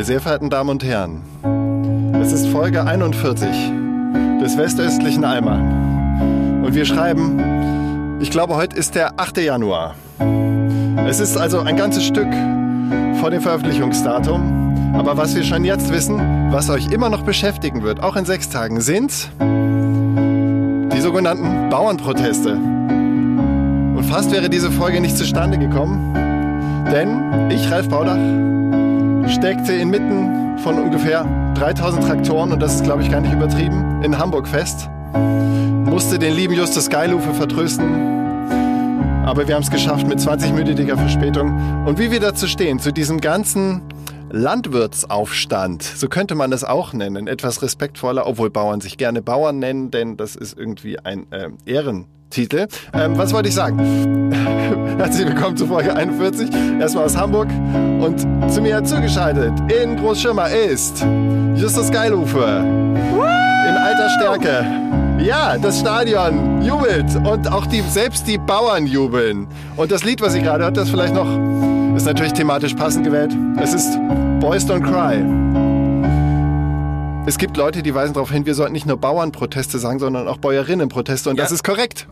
Meine sehr verehrten Damen und Herren, es ist Folge 41 des westöstlichen Alman. Und wir schreiben, ich glaube, heute ist der 8. Januar. Es ist also ein ganzes Stück vor dem Veröffentlichungsdatum. Aber was wir schon jetzt wissen, was euch immer noch beschäftigen wird, auch in sechs Tagen, sind die sogenannten Bauernproteste. Und fast wäre diese Folge nicht zustande gekommen, denn ich, Ralf Baudach, steckte inmitten von ungefähr 3000 Traktoren, und das ist, glaube ich, gar nicht übertrieben, in Hamburg fest. Musste den lieben Justus Geilufe vertrösten. Aber wir haben es geschafft mit 20-minütiger Verspätung. Und wie wir dazu stehen, zu diesem ganzen Landwirtsaufstand, so könnte man das auch nennen, etwas respektvoller, obwohl Bauern sich gerne Bauern nennen, denn das ist irgendwie ein äh, Ehren. Titel. Ähm, was wollte ich sagen? Herzlich willkommen zu Folge 41. Erstmal aus Hamburg. Und zu mir zugeschaltet in Großschirmer ist Justus Geilufe. In alter Stärke. Ja, das Stadion jubelt und auch die, selbst die Bauern jubeln. Und das Lied, was ihr gerade hört, das vielleicht noch, ist natürlich thematisch passend gewählt. Es ist Boys Don't Cry. Es gibt Leute, die weisen darauf hin, wir sollten nicht nur Bauernproteste sagen, sondern auch Bäuerinnenproteste. Und ja. das ist korrekt.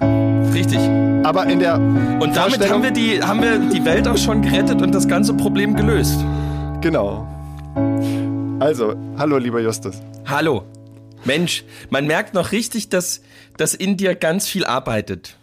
Richtig. Aber in der Und damit haben wir, die, haben wir die Welt auch schon gerettet und das ganze Problem gelöst. Genau. Also, hallo lieber Justus. Hallo. Mensch, man merkt noch richtig, dass, dass in dir ganz viel arbeitet.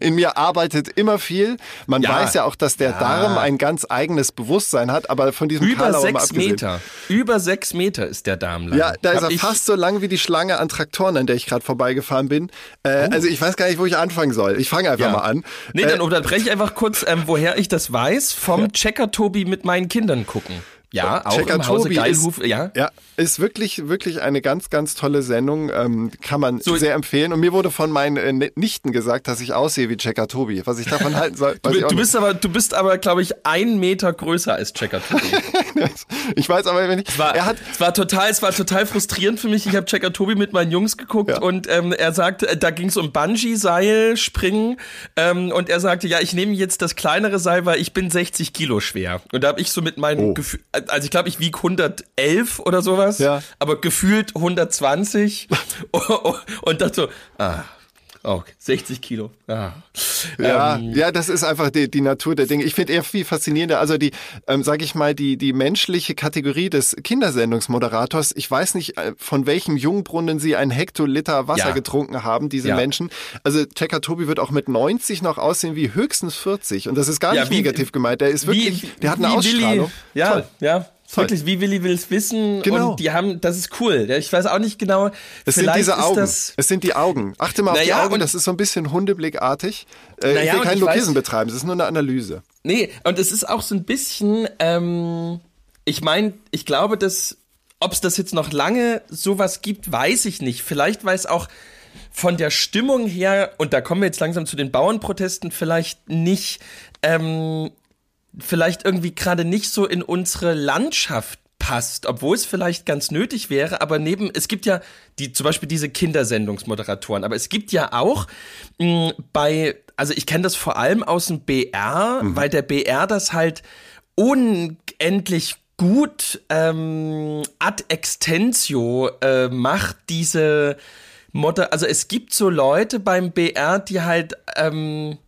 In mir arbeitet immer viel. Man ja, weiß ja auch, dass der ja. Darm ein ganz eigenes Bewusstsein hat, aber von diesem Über Karlau sechs Meter. Über sechs Meter ist der Darm lang. Ja, da Hab ist er fast so lang wie die Schlange an Traktoren, an der ich gerade vorbeigefahren bin. Äh, oh. Also ich weiß gar nicht, wo ich anfangen soll. Ich fange einfach ja. mal an. Nee, dann äh, unterbreche ich einfach kurz, ähm, woher ich das weiß. Vom Checker-Tobi mit meinen Kindern gucken. Ja, auch Checker im Hause Tobi Geilhuf, ist, ja. Ja, ist wirklich, wirklich eine ganz, ganz tolle Sendung. Ähm, kann man so, sehr empfehlen. Und mir wurde von meinen äh, Nichten gesagt, dass ich aussehe wie Checker Tobi. Was ich davon halten soll. du, du bist aber, du bist aber, glaube ich, ein Meter größer als Checker Tobi. ich weiß aber, wenn ich. Es war, er hat, es war total, es war total frustrierend für mich. Ich habe Checker Tobi mit meinen Jungs geguckt ja. und ähm, er sagte, äh, da ging es um Bungee-Seil, Springen. Ähm, und er sagte, ja, ich nehme jetzt das kleinere Seil, weil ich bin 60 Kilo schwer. Und da habe ich so mit meinen oh. Gefühlen, also ich glaube, ich wiege 111 oder sowas, ja. aber gefühlt 120 und dachte so, ah, Okay, 60 Kilo. Ah. Ja, ähm. ja, das ist einfach die, die Natur der Dinge. Ich finde eher viel faszinierender, also die, ähm, sag ich mal, die, die menschliche Kategorie des Kindersendungsmoderators. Ich weiß nicht, äh, von welchem Jungbrunnen sie ein Hektoliter Wasser ja. getrunken haben, diese ja. Menschen. Also Checker Tobi wird auch mit 90 noch aussehen wie höchstens 40. Und das ist gar ja, nicht wie, negativ gemeint. Der ist wirklich, wie, der hat eine Ausstrahlung. Willi, ja, Toll. ja. Toll. Wirklich, wie Willi will es wissen. Genau. Und die haben, das ist cool. Ich weiß auch nicht genau. Es sind diese Augen. es sind die Augen. Achte mal auf naja, die Augen, das ist so ein bisschen hundeblickartig. Äh, naja, ich will kein Lokisen betreiben, es ist nur eine Analyse. Nee, und es ist auch so ein bisschen, ähm, ich meine, ich glaube, dass, ob es das jetzt noch lange sowas gibt, weiß ich nicht. Vielleicht weiß auch von der Stimmung her, und da kommen wir jetzt langsam zu den Bauernprotesten, vielleicht nicht, ähm, vielleicht irgendwie gerade nicht so in unsere Landschaft passt, obwohl es vielleicht ganz nötig wäre, aber neben, es gibt ja die, zum Beispiel diese Kindersendungsmoderatoren, aber es gibt ja auch mh, mm, bei, also ich kenne das vor allem aus dem BR, mhm. weil der BR das halt unendlich gut ähm, ad extensio äh, macht, diese Moder also es gibt so Leute beim BR, die halt ähm,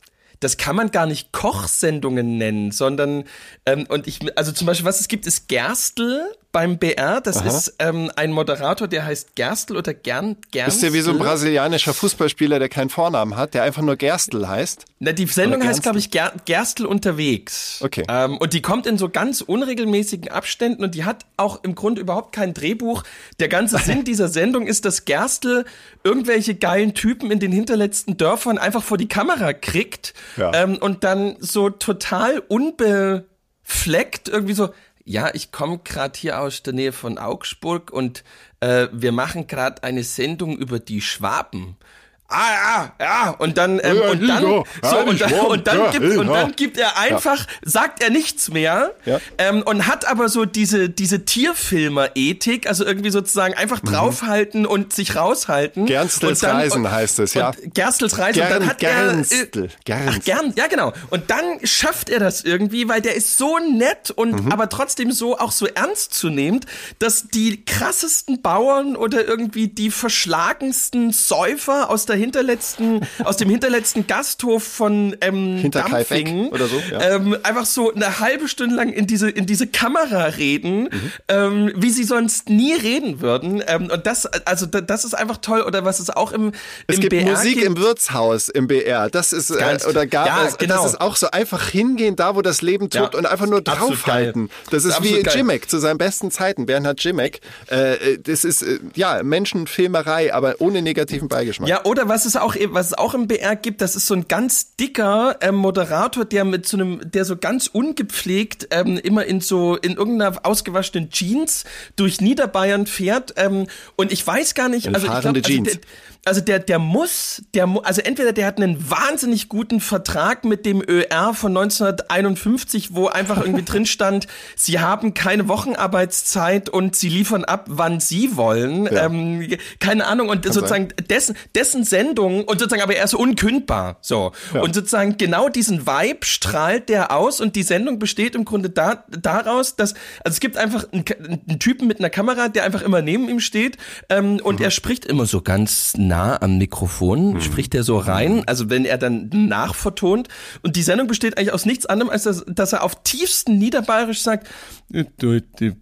das kann man gar nicht Kochsendungen nennen, sondern ähm, und ich, also zum Beispiel, was es gibt, ist Gerstl, beim BR. Das ist ähm, ein Moderator, der heißt Gerstl oder Gern, Gerstl. Ist ja wie so ein brasilianischer Fußballspieler, der keinen Vornamen hat, der einfach nur Gerstl heißt. Na, die Sendung heißt, glaube ich, Ger Gerstl unterwegs. Okay. Ähm, und die kommt in so ganz unregelmäßigen Abständen und die hat auch im Grunde überhaupt kein Drehbuch. Der ganze Sinn dieser Sendung ist, dass Gerstl irgendwelche geilen Typen in den hinterletzten Dörfern einfach vor die Kamera kriegt Ja. ähm, und dann so total unbefleckt irgendwie so, ja, ich komme gerade hier aus der Nähe von Augsburg und äh, wir machen gerade eine Sendung über die Schwaben. Ah, ja, ja, und dann, ähm, Ja, und dann, so, Ja, und, dann und dann Ja, gibt, und dann gibt er einfach, sagt er nichts mehr, ähm, und hat aber so diese, diese Tierfilmer-Ethik, also irgendwie sozusagen einfach draufhalten und sich raushalten. Mhm. Gerstels dann- Reisen und, heißt es, ja. Gerstels Reisen, und dann hat Gernstel. er, äh, ach, gern, ja genau. Und dann schafft er das irgendwie, weil der ist so nett und Mhm. aber trotzdem so auch so ernstzunehmend, dass die krassesten Bauern oder irgendwie die verschlagensten Säufer aus der hinterletzten, aus dem hinterletzten Gasthof von ähm, Hinterkaifeck oder so, ja. ähm, einfach so eine halbe Stunde lang in diese in diese Kamera reden, Mhm. ähm, wie sie sonst nie reden würden. Ähm, und das, also da- das ist einfach toll. Oder was es auch im, Es im gibt BR Musik gibt. im Wirtshaus im BR. Das ist äh, oder gab Ja, es. genau. Das ist auch so einfach hingehen, da wo das Leben Ja, tobt und einfach nur draufhalten. Das ist Absolut wie geil. Jimek zu seinen besten Zeiten. Bernhard Jimek. Äh, das ist äh, ja Menschenfilmerei, aber ohne negativen Beigeschmack. Ja, oder was es auch, was es auch im BR gibt, das ist so ein ganz dicker ähm, Moderator, der mit so einem, der so ganz ungepflegt ähm, immer in so, in irgendeiner ausgewaschenen Jeans durch Niederbayern fährt. Ähm, und ich weiß gar nicht, In also ich fahrende glaub, also Jeans. der, also der, der muss, der, also entweder der hat einen wahnsinnig guten Vertrag mit dem ÖR von 1951, wo einfach irgendwie drin stand, sie haben keine Wochenarbeitszeit und sie liefern ab, wann sie wollen. Ja. Ähm, keine Ahnung. Und sozusagen dessen, dessen Sendung und sozusagen aber er ist unkündbar. So. Und sozusagen genau diesen Vibe strahlt der aus und die Sendung besteht im Grunde da, daraus, dass, also es gibt einfach einen, einen Typen mit einer Kamera, der einfach immer neben ihm steht ähm, und er spricht immer so ganz nah am Mikrofon, spricht er so rein, also wenn er dann nachvertont. Und die Sendung besteht eigentlich aus nichts anderem, als dass, dass er auf tiefsten Niederbayerisch sagt, du, du,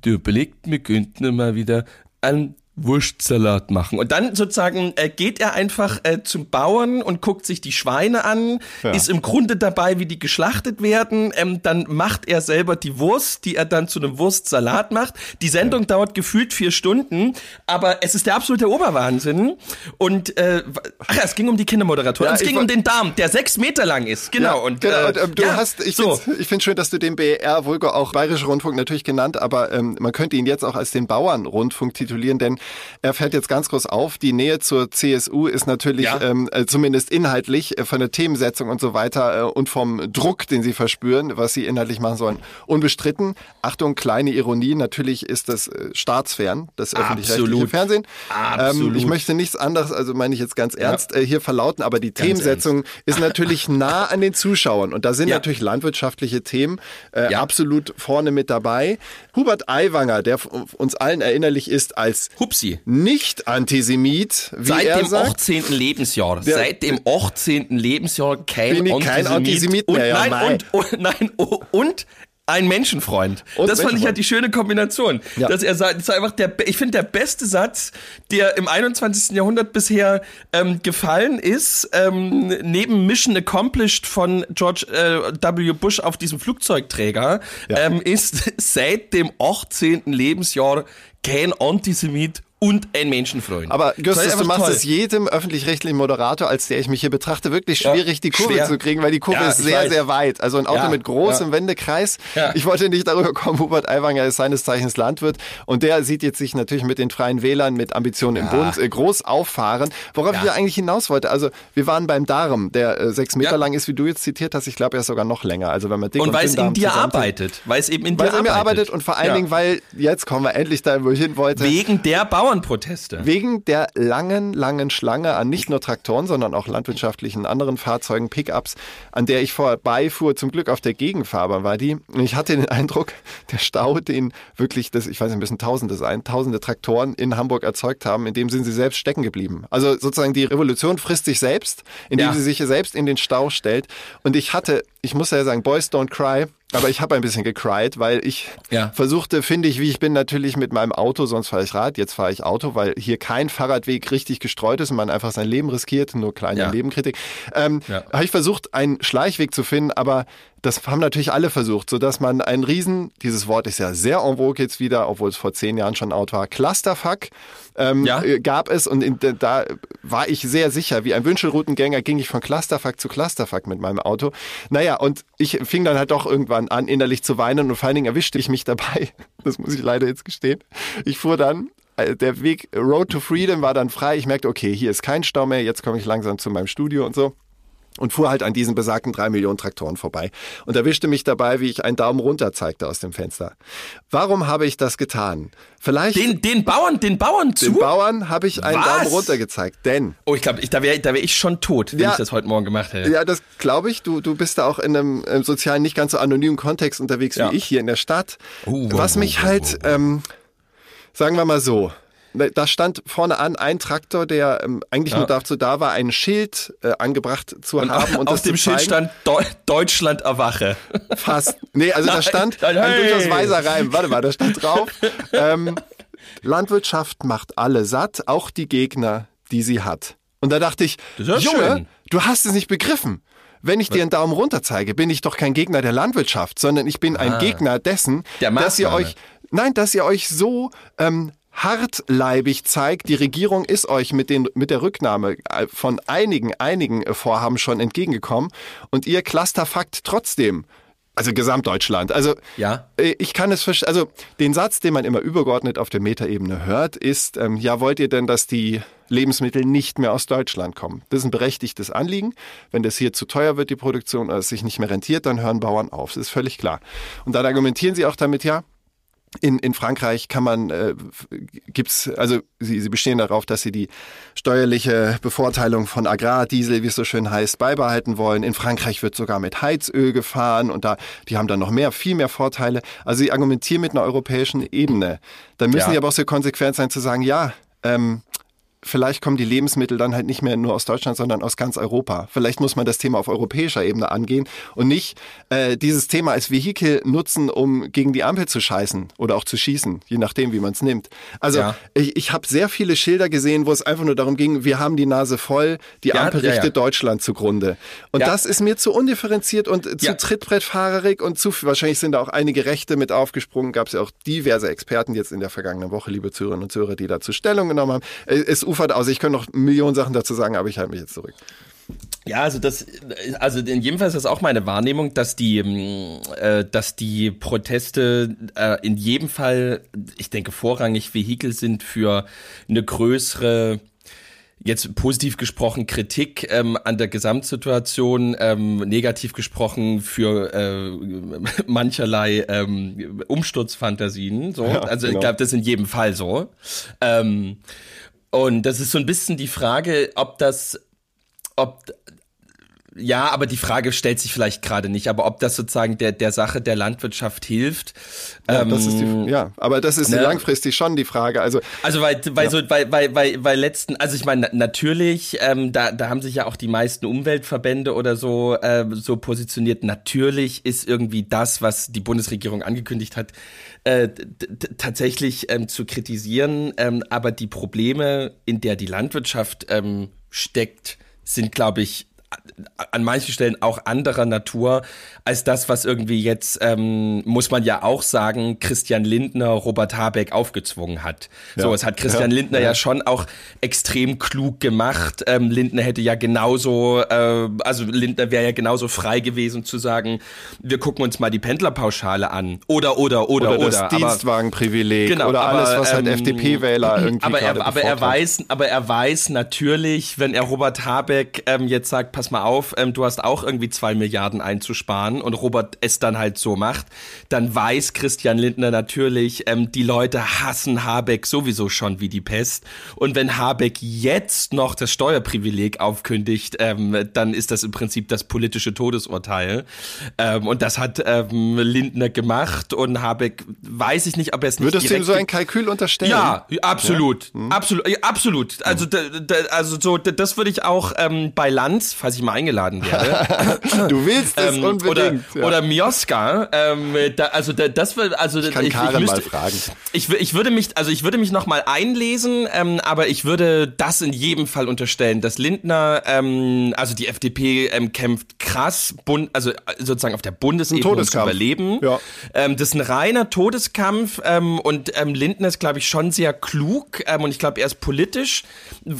du überlegt, wir könnten mal wieder einen Wurstsalat machen. Und dann sozusagen äh, geht er einfach äh, zum Bauern und guckt sich die Schweine an, Ja. ist im Grunde dabei, wie die geschlachtet werden. Ähm, dann macht er selber die Wurst, die er dann zu einem Wurstsalat macht. Die Sendung dauert gefühlt vier Stunden, aber es ist der absolute Oberwahnsinn. Und äh, ach, ja, es ging um die Kindermoderatorin. Ja, es ging um den Darm, der sechs Meter lang ist. Genau. Ja, und, genau. äh, und, ähm, du ja, hast, ich so. finde ich find schön, dass du den BR Vulgo auch Bayerischer Rundfunk natürlich genannt, aber ähm, man könnte ihn jetzt auch als den Bauernrundfunk titulieren, denn er fährt jetzt ganz groß auf. Die Nähe zur CSU ist natürlich Ja. ähm, äh, zumindest inhaltlich äh, von der Themensetzung und so weiter äh, und vom Druck, den sie verspüren, was sie inhaltlich machen sollen, unbestritten. Achtung, kleine Ironie, natürlich ist das äh, staatsfern, das öffentlich-rechtliche. Fernsehen. Absolut. Ähm, ich möchte nichts anderes, also meine ich jetzt ganz ernst, äh, hier verlauten, aber die Themensetzung ist natürlich nah an den Zuschauern und da sind Ja. natürlich landwirtschaftliche Themen äh, Ja. absolut vorne mit dabei. Hubert Aiwanger, der uns allen erinnerlich ist als Hupsi. Nicht-Antisemit, wie Seit er dem sagt. 18. Lebensjahr. Der- seit dem 18. Lebensjahr kein Bin ich Antisemit. kein Antisemit und, mehr, ja, nein, mei. und, und, nein, oh, und ein Menschenfreund. Und das fand ich Menschenfreund. halt die schöne Kombination. Ja. Dass er sagt, das ist einfach der, ich finde der beste Satz, der im 21. Jahrhundert bisher ähm, gefallen ist, ähm, neben Mission Accomplished von George äh, W. Bush auf diesem Flugzeugträger, Ja. ähm, ist seit dem 18. Lebensjahr kein Antisemit und ein Menschenfreund. Aber Justus, du machst toll. es jedem öffentlich-rechtlichen Moderator, als der ich mich hier betrachte, wirklich Ja, schwierig, die Kurve schwer. zu kriegen, weil die Kurve Ja, ist sehr, weiß. sehr weit. Also ein Auto Ja, mit großem ja. Wendekreis. Ja. Ich wollte nicht darüber kommen, Hubert Aiwanger ist seines Zeichens Landwirt und der sieht jetzt sich natürlich mit den Freien Wählern, mit Ambitionen im Bund äh, groß auffahren. Worauf ich ja eigentlich hinaus wollte, also wir waren beim Darm, der äh, sechs Meter Ja. lang ist, wie du jetzt zitiert hast. Ich glaube, er ist sogar noch länger. Also wenn man dick Und und, weil es in dir arbeitet. Weil es eben in dir arbeitet. arbeitet und vor allen Ja. Dingen, weil, jetzt kommen wir endlich da, wo ich hin wollte. Wegen der Bauernproteste. Wegen der langen, langen Schlange an nicht nur Traktoren, sondern auch landwirtschaftlichen anderen Fahrzeugen, Pickups, an der ich vorbeifuhr, zum Glück auf der Gegenfahrbahn war die. Und ich hatte den Eindruck, der Stau, den wirklich, das, ich weiß nicht, müssen Tausende sein, Tausende Traktoren in Hamburg erzeugt haben, in dem sind sie selbst stecken geblieben. Also sozusagen die Revolution frisst sich selbst, indem Ja. sie sich selbst in den Stau stellt. Und ich hatte, ich muss ja sagen, Boys don't cry. Aber ich habe ein bisschen gecried, weil ich Ja. versuchte, finde ich, wie ich bin, natürlich mit meinem Auto, sonst fahre ich Rad, jetzt fahre ich Auto, weil hier kein Fahrradweg richtig gestreut ist und man einfach sein Leben riskiert, nur kleine Ja. Nebenkritik. Ähm, Ja. Habe ich versucht, einen Schleichweg zu finden, aber das haben natürlich alle versucht, sodass man einen riesen, dieses Wort ist ja sehr en vogue jetzt wieder, obwohl es vor zehn Jahren schon out war, Clusterfuck ähm, Ja. äh, gab es und in, da war ich sehr sicher, wie ein Wünschelroutengänger ging ich von Clusterfuck zu Clusterfuck mit meinem Auto. Naja, und ich fing dann halt doch irgendwann an, innerlich zu weinen und vor allen Dingen erwischte ich mich dabei, das muss ich leider jetzt gestehen, ich fuhr dann äh, der Weg Road to Freedom war dann frei. Ich merkte, okay, hier ist kein Stau mehr, jetzt komme ich langsam zu meinem Studio und so. Und fuhr halt an diesen besagten drei Millionen Traktoren vorbei und erwischte mich dabei, wie ich einen Daumen runter zeigte aus dem Fenster. Warum habe ich das getan? Vielleicht Den, den Bauern, den Bauern zu? den Bauern habe ich einen Was? Daumen runter gezeigt, denn oh, ich glaube, ich, da wäre da wär ich schon tot, wenn Ja. ich das heute Morgen gemacht hätte. Ja, das glaube ich. Du, du bist da auch in einem, ähm, sozialen, nicht ganz so anonymen Kontext unterwegs Ja. wie ich hier in der Stadt. Oh, Was mich halt, ähm, sagen wir mal so, da stand vorne an ein Traktor, der ähm, eigentlich Ja. nur dazu da war, ein Schild äh, angebracht zu Und haben. Und auf dem Schild stand Deu Deutschland erwache. Fast. Nee, also da stand nein, ein hey. durchaus weiser Reim. Warte mal, da stand drauf. ähm, Landwirtschaft macht alle satt, auch die Gegner, die sie hat. Und da dachte ich, Junge, schön. du hast es nicht begriffen. Wenn ich dir einen Daumen runter zeige, bin ich doch kein Gegner der Landwirtschaft, sondern ich bin ein Gegner dessen, Ah. Dass ihr euch, nein, dass ihr euch so ähm, hartleibig zeigt. Die Regierung ist euch mit, den, mit der Rücknahme äh, von einigen, einigen äh, Vorhaben schon entgegengekommen und ihr clusterfuckt trotzdem. Also Gesamtdeutschland. Also Ja. äh, ich kann es verstehen. Also den Satz, den man immer übergeordnet auf der Metaebene hört, ist, ähm, ja, wollt ihr denn, dass die Lebensmittel nicht mehr aus Deutschland kommen? Das ist ein berechtigtes Anliegen. Wenn das hier zu teuer wird, die Produktion, oder es sich nicht mehr rentiert, dann hören Bauern auf. Das ist völlig klar. Und dann argumentieren sie auch damit, ja, in, in Frankreich kann man, äh, gibt's, also sie, sie bestehen darauf, dass sie die steuerliche Bevorteilung von Agrardiesel, wie es so schön heißt, beibehalten wollen. In Frankreich wird sogar mit Heizöl gefahren und da, die haben dann noch mehr, viel mehr Vorteile. Also sie argumentieren mit einer europäischen Ebene. Dann müssen Ja. sie aber auch so konsequent sein zu sagen, ja, ähm, vielleicht kommen die Lebensmittel dann halt nicht mehr nur aus Deutschland, sondern aus ganz Europa. Vielleicht muss man das Thema auf europäischer Ebene angehen und nicht äh, dieses Thema als Vehikel nutzen, um gegen die Ampel zu scheißen oder auch zu schießen, je nachdem, wie man es nimmt. Also Ja. ich, ich habe sehr viele Schilder gesehen, wo es einfach nur darum ging, wir haben die Nase voll, die Ja, Ampel ja, ja. richtet Deutschland zugrunde. Und das ist mir zu undifferenziert und zu trittbrettfahrerig und zu wahrscheinlich sind da auch einige Rechte mit aufgesprungen. Gab es ja auch diverse Experten jetzt in der vergangenen Woche, liebe Zuhörerinnen und Zuhörer, die dazu Stellung genommen haben. Äh, Es ufert aus. Ich könnte noch Millionen Sachen dazu sagen, aber ich halte mich jetzt zurück. Ja, also das, also in jedem Fall ist das auch meine Wahrnehmung, dass die, ähm, äh, dass die Proteste äh, in jedem Fall, ich denke, vorrangig Vehikel sind für eine größere Jetzt positiv gesprochen Kritik ähm, an der Gesamtsituation, ähm, negativ gesprochen für äh, mancherlei ähm, Umsturzfantasien. So, Ja, also genau. ich glaube, das ist in jedem Fall so. Ähm, und das ist so ein bisschen die Frage, ob das, ob ja, aber die Frage stellt sich vielleicht gerade nicht, aber ob das sozusagen der, der Sache der Landwirtschaft hilft. Ja, ähm, das ist die, ja, aber das ist ne? langfristig schon die Frage. Also also weil, weil so, weil, weil, weil, weil letzten, also ich meine, na- natürlich, ähm, da, da haben sich ja auch die meisten Umweltverbände oder so, äh, so positioniert. Natürlich ist irgendwie das, was die Bundesregierung angekündigt hat, äh, tatsächlich ähm, zu kritisieren. Ähm, aber die Probleme, in der die Landwirtschaft ähm, steckt, sind, glaube ich, an manchen Stellen auch anderer Natur als das, was irgendwie jetzt, ähm, muss man ja auch sagen, Christian Lindner Robert Habeck aufgezwungen hat. So, es hat Christian Ja. Lindner ja. schon auch extrem klug gemacht. Ähm, Lindner hätte ja genauso, äh, also Lindner wäre ja genauso frei gewesen zu sagen, wir gucken uns mal die Pendlerpauschale an. Oder, oder, oder, oder, oder. das Dienstwagenprivileg Genau, oder aber, alles, was halt ähm, FDP-Wähler irgendwie aber er, aber er weiß, aber er weiß natürlich, wenn er Robert Habeck ähm, jetzt sagt, pass mal auf, ähm, du hast auch irgendwie zwei Milliarden einzusparen und Robert es dann halt so macht, dann weiß Christian Lindner natürlich, ähm, die Leute hassen Habeck sowieso schon wie die Pest und wenn Habeck jetzt noch das Steuerprivileg aufkündigt, ähm, dann ist das im Prinzip das politische Todesurteil ähm, und das hat ähm, Lindner gemacht und Habeck weiß ich nicht, ob er es nicht Würdest du ihm so ein Kalkül unterstellen? ja, absolut, Hm. absolut, ja, absolut. Also, da, da, also so, da- das würde ich auch ähm, bei Lanz falls ich mal eingeladen werde. du willst es Ähm, unbedingt. Oder, ja. oder Mioska. Ähm, da, also da, das wird, also ich kann ich, Karen ich mal müsste, fragen. ich, ich würde mich, also ich würde mich noch mal einlesen, ähm, aber ich würde das in jedem Fall unterstellen, dass Lindner, ähm, also die FDP ähm, kämpft krass, bund, also äh, sozusagen auf der Bundesebene Todeskampf. Überleben. Ja. Ähm, das ist ein reiner Todeskampf ähm, und ähm, Lindner ist, glaube ich, schon sehr klug ähm, und ich glaube, er ist politisch,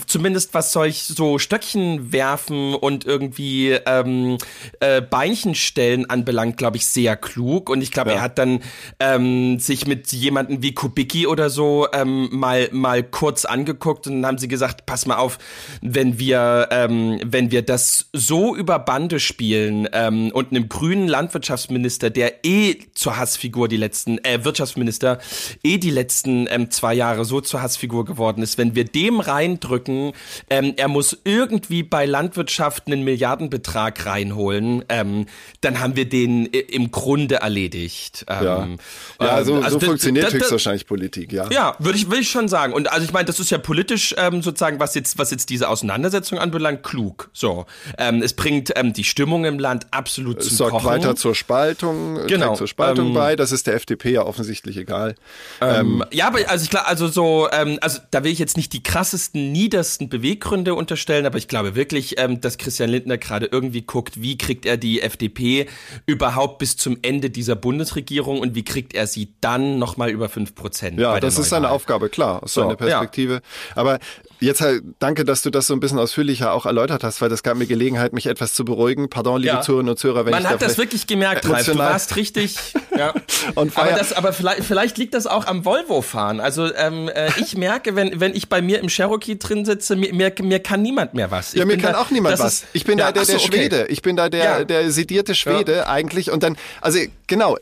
zumindest was solch so Stöckchen werfen und irgendwie ähm, äh, Beinchen stellen anbelangt, glaube ich, sehr klug und ich glaube, Ja. er hat dann ähm, sich mit jemanden wie Kubicki oder so ähm, mal mal kurz angeguckt und dann haben sie gesagt, pass mal auf, wenn wir ähm, wenn wir das so über Bande spielen ähm, und einem grünen Landwirtschaftsminister, der eh zur Hassfigur die letzten äh, Wirtschaftsminister eh die letzten ähm, zwei Jahre so zur Hassfigur geworden ist, wenn wir dem reindrücken, ähm, er muss irgendwie bei Landwirtschaft einen Milliardenbetrag reinholen, ähm, dann haben wir den i- im Grunde erledigt. ja, Ähm, ja ähm, so, also so funktioniert höchstwahrscheinlich Politik, ja. ja, würde ich, würde ich schon sagen. Und also ich meine, das ist ja politisch ähm, sozusagen, was jetzt, was jetzt diese Auseinandersetzung anbelangt, klug. So, ähm, es bringt ähm, die Stimmung im Land absolut zum Es sorgt Kochen. weiter zur Spaltung, äh, Genau, zur Spaltung ähm, bei. Das ist der FDP ja offensichtlich egal. Ähm, ja, aber also ich glaube, also so, ähm, also da will ich jetzt nicht die krassesten, niedersten Beweggründe unterstellen, aber ich glaube wirklich, ähm, dass Christian Lindner gerade irgendwie guckt, wie kriegt er die FDP überhaupt bis zum Ende dieser Bundesregierung und wie kriegt er sie dann nochmal über fünf Prozent. Ja, das ist seine Aufgabe, klar, aus So, seiner Perspektive. Aber jetzt halt, danke, dass du das so ein bisschen ausführlicher auch erläutert hast, weil das gab mir Gelegenheit, mich etwas zu beruhigen. Pardon, liebe Ja. Zuhörerinnen und Zuhörer, wenn Man ich da hat das vielleicht- wirklich gemerkt, Ralf. Du warst richtig. Ja. Und aber das, aber vielleicht, vielleicht liegt das auch am Volvo-Fahren. Also ähm, äh, ich merke, wenn, wenn ich bei mir im Cherokee drin sitze, mir, mir, mir kann niemand mehr was. Ich Ja, mir kann da- auch niemand das was. ist- ich bin ja, da der, ach so, der okay. Schwede. Ich bin da der, Ja. der sedierte Schwede eigentlich. Und dann, also genau,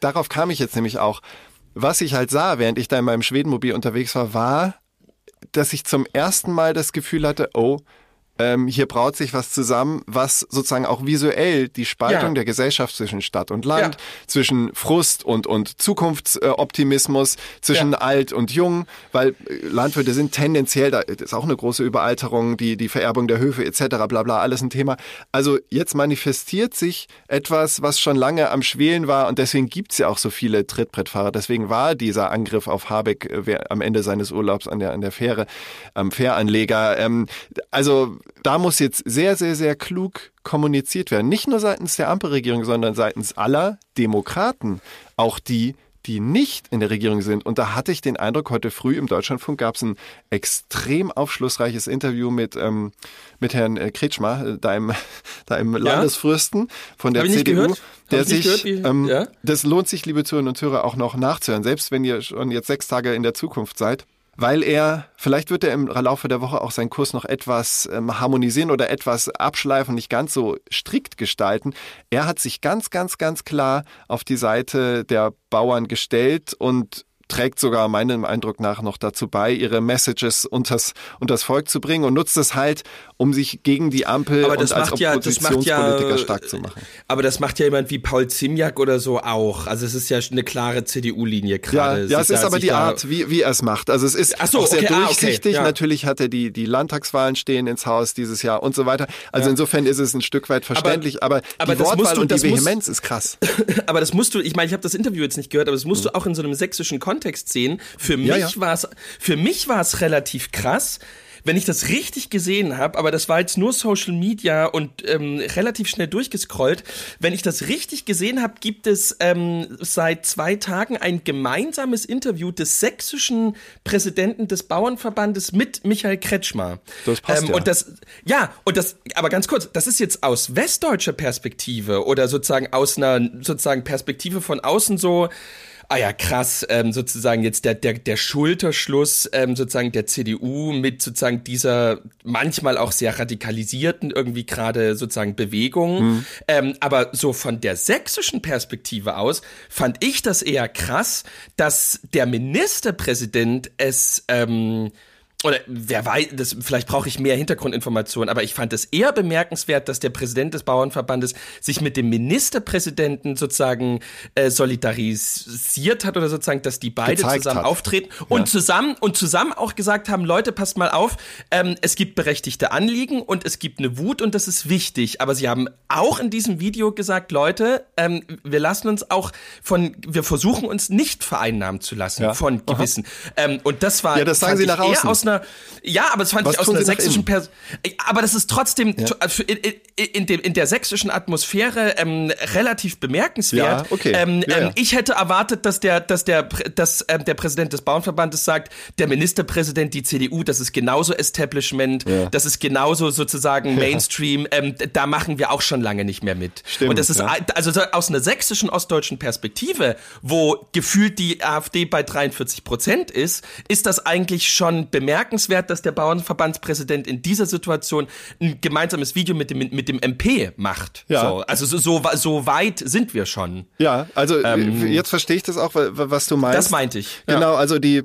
darauf kam ich jetzt nämlich auch. Was ich halt sah, während ich da in meinem Schwedenmobil unterwegs war, war, dass ich zum ersten Mal das Gefühl hatte, oh, ähm, hier braut sich was zusammen, was sozusagen auch visuell die Spaltung Ja. der Gesellschaft zwischen Stadt und Land, Ja. zwischen Frust und, und Zukunftsoptimismus, zwischen Ja. alt und jung, weil äh, Landwirte sind tendenziell, da ist auch eine große Überalterung, die, die Vererbung der Höfe etc., bla bla, alles ein Thema. Also jetzt manifestiert sich etwas, was schon lange am Schwelen war und deswegen gibt's ja auch so viele Trittbrettfahrer. Deswegen war dieser Angriff auf Habeck äh, am Ende seines Urlaubs an der, an der Fähre, am Fähranleger. Ähm, also da muss jetzt sehr, sehr, sehr klug kommuniziert werden. Nicht nur seitens der Ampelregierung, sondern seitens aller Demokraten. Auch die, die nicht in der Regierung sind. Und da hatte ich den Eindruck, heute früh im Deutschlandfunk gab es ein extrem aufschlussreiches Interview mit, ähm, mit Herrn äh, Kretschmer, äh, deinem, deinem Landesfürsten von der CDU. Der sich, gehört, wie- ähm, ja? das lohnt sich, liebe Zuhörerinnen und Zuhörer, auch noch nachzuhören, selbst wenn ihr schon jetzt sechs Tage in der Zukunft seid weil er, vielleicht wird er im Laufe der Woche auch seinen Kurs noch etwas ähm, harmonisieren oder etwas abschleifen, nicht ganz so strikt gestalten. Er hat sich ganz, ganz, ganz klar auf die Seite der Bauern gestellt und trägt sogar meinem Eindruck nach noch dazu bei, ihre Messages unters, unters Volk zu bringen und nutzt es halt, um sich gegen die Ampel Aber das und als macht ja, macht ja, Oppositionspolitiker stark zu machen. aber das macht ja jemand wie Paul Zimjak oder so auch. Also es ist ja eine klare CDU-Linie Ja, gerade. ja, es Sich ist aber die Art, wie, wie er es macht. Also es ist so, auch sehr okay, ah, okay, durchsichtig. ja. Natürlich hat er die, die Landtagswahlen stehen ins Haus dieses Jahr und so weiter. Also Ja. insofern ist es ein Stück weit verständlich, aber, aber die das musst Wortwahl du- und die das muss- Vehemenz ist krass. Aber das musst du, ich meine, ich habe das Interview jetzt nicht gehört, aber das musst du auch in so einem sächsischen Kontext sehen. Für mich Ja, ja. war es, für mich war es relativ krass, wenn ich das richtig gesehen habe, aber das war jetzt nur Social Media und ähm, relativ schnell durchgescrollt. Wenn ich das richtig gesehen habe, gibt es ähm, seit zwei Tagen ein gemeinsames Interview des sächsischen Präsidenten des Bauernverbandes mit Michael Kretschmer. Das passt ähm, ja. Und das, ja, und das, aber ganz kurz, das ist jetzt aus westdeutscher Perspektive oder sozusagen aus einer sozusagen Perspektive von außen so. Ah ja, krass, ähm, sozusagen jetzt der, der, der Schulterschluss ähm, sozusagen der CDU mit sozusagen dieser manchmal auch sehr radikalisierten irgendwie gerade sozusagen Bewegung. Ähm, aber so von der sächsischen Perspektive aus fand ich das eher krass, dass der Ministerpräsident es ähm, oder wer weiß, das, vielleicht brauche ich mehr Hintergrundinformationen, aber ich fand es eher bemerkenswert, dass der Präsident des Bauernverbandes sich mit dem Ministerpräsidenten sozusagen äh, solidarisiert hat oder sozusagen, dass die beide zusammen hat. auftreten und Ja. zusammen und zusammen auch gesagt haben, Leute, passt mal auf, ähm, es gibt berechtigte Anliegen und es gibt eine Wut und das ist wichtig. Aber sie haben auch in diesem Video gesagt, Leute, ähm, wir lassen uns auch von, wir versuchen uns nicht vereinnahmen zu lassen Ja. von gewissen. Ähm, und das war Ja, das sagen sie nach außen. aus einer, ja, aber das fand Was ich aus einer sächsischen innen? Pers aber das ist trotzdem für- in, in, in, in der sächsischen Atmosphäre ähm, relativ bemerkenswert. Ja, okay. Ähm, Ja, ähm, ja. ich hätte erwartet, dass der, dass der, dass ähm, der Präsident des Bauernverbandes sagt, der Ministerpräsident, die CDU, das ist genauso Establishment, Ja. das ist genauso sozusagen Mainstream, ähm, da machen wir auch schon lange nicht mehr mit. Stimmt, Und das ist ja. also so aus einer sächsischen ostdeutschen Perspektive, wo gefühlt die AfD bei 43 Prozent ist, ist das eigentlich schon bemerkenswert, dass der Bauernverbandspräsident in dieser Situation ein gemeinsames Video mit dem mit dem MP macht. Ja. So, also so, so, so weit sind wir schon. Ja, also jetzt verstehe ich das auch, wa- wa- was du meinst. Ähm, Das meinte ich, ja. Genau, also die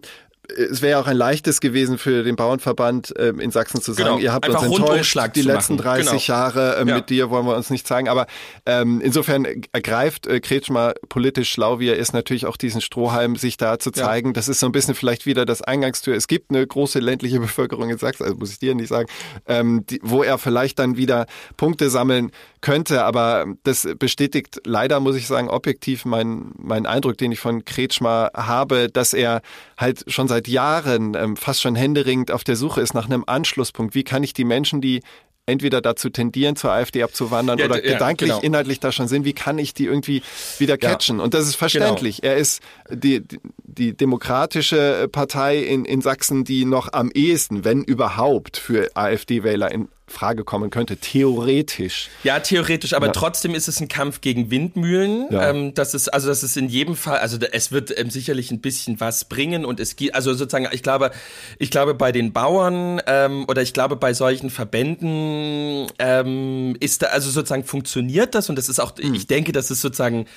es wäre ja auch ein leichtes gewesen für den Bauernverband ähm, in Sachsen zu sagen, Genau, ihr habt uns enttäuscht die letzten machen. 30 Genau. Jahre äh, Ja. mit dir wollen wir uns nicht zeigen, aber ähm, insofern ergreift äh, Kretschmer politisch schlau, wie er ist, natürlich auch diesen Strohhalm, sich da zu Ja. zeigen. Das ist so ein bisschen vielleicht wieder das Eingangstür. Es gibt eine große ländliche Bevölkerung in Sachsen, also muss ich dir nicht sagen, ähm, die, wo er vielleicht dann wieder Punkte sammeln könnte, aber das bestätigt leider, muss ich sagen, objektiv meinen mein Eindruck, den ich von Kretschmer habe, dass er halt schon seit Jahren ähm, fast schon händeringend auf der Suche ist nach einem Anschlusspunkt. Wie kann ich die Menschen, die entweder dazu tendieren, zur AfD abzuwandern Ja, oder ja, gedanklich, genau. inhaltlich da schon sind, wie kann ich die irgendwie wieder catchen? Und das ist verständlich. Er ist die, die, die demokratische Partei in, in Sachsen, die noch am ehesten, wenn überhaupt, für AfD-Wähler in Frage kommen könnte, theoretisch. Ja, theoretisch, aber trotzdem ist es ein Kampf gegen Windmühlen. Ja. Ähm, das ist also das ist in jedem Fall, also es wird ähm, sicherlich ein bisschen was bringen und es gibt, also sozusagen, ich glaube, ich glaube bei den Bauern ähm, oder ich glaube bei solchen Verbänden ähm, ist da also sozusagen funktioniert das und das ist auch, ich denke, das ist sozusagen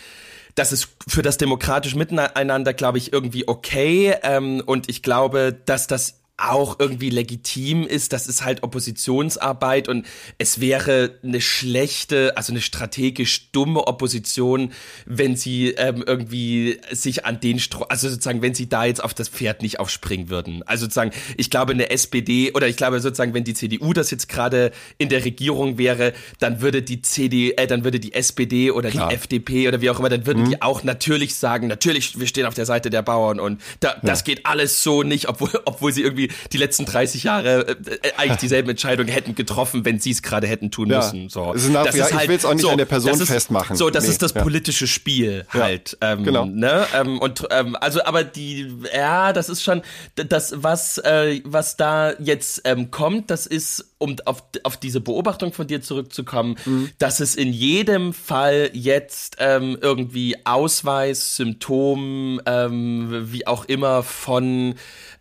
das ist für das demokratische Miteinander, glaube ich, irgendwie okay. Ähm, und ich glaube, dass das auch irgendwie legitim ist. Das ist halt Oppositionsarbeit und es wäre eine schlechte, also eine strategisch dumme Opposition, wenn sie ähm, irgendwie sich an den Stro also sozusagen, wenn sie da jetzt auf das Pferd nicht aufspringen würden. Also sozusagen, ich glaube, eine SPD oder ich glaube sozusagen, wenn die CDU das jetzt gerade in der Regierung wäre, dann würde die CD, äh, dann würde die SPD oder Klar. die FDP oder wie auch immer, dann würden die auch natürlich sagen, natürlich, wir stehen auf der Seite der Bauern und da, das geht alles so nicht, obwohl, obwohl sie irgendwie die letzten 30 Jahre äh, äh, eigentlich dieselben Entscheidungen hätten getroffen, wenn sie es gerade hätten tun Ja. müssen. So. Es ist nach- ja, ich will's auch nicht an der Person das ist, festmachen. So, das Nee, ist das politische Spiel halt. Ähm, genau. Ne? Ähm, und ähm, also, aber die, ja, das ist schon das, was, äh, was da jetzt ähm, kommt, das ist, um auf, auf diese Beobachtung von dir zurückzukommen, Mhm. dass es in jedem Fall jetzt ähm, irgendwie Ausweis, Symptom, ähm, wie auch immer von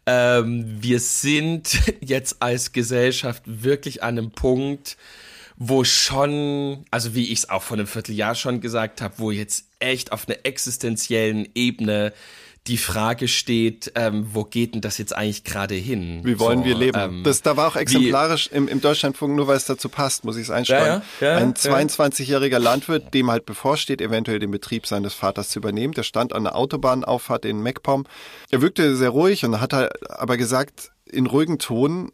ähm, wir sind jetzt als Gesellschaft wirklich an einem Punkt, wo schon, also wie ich es auch vor einem Vierteljahr schon gesagt habe, wo jetzt echt auf einer existenziellen Ebene die Frage steht, ähm, wo geht denn das jetzt eigentlich gerade hin? Wie wollen So, wir leben? ähm, das, da war auch wie- exemplarisch im, im Deutschlandfunk, nur weil es dazu passt, muss ich es einstreuen. Ja, ja, ja, Ein ja. 22-jähriger Landwirt, dem halt bevorsteht, eventuell den Betrieb seines Vaters zu übernehmen, der stand an der Autobahnauffahrt in MacPom. Er wirkte sehr ruhig und hat halt aber gesagt, in ruhigem Ton,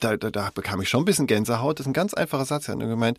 da, da, da bekam ich schon ein bisschen Gänsehaut. Das ist ein ganz einfacher Satz. Er hat nur gemeint,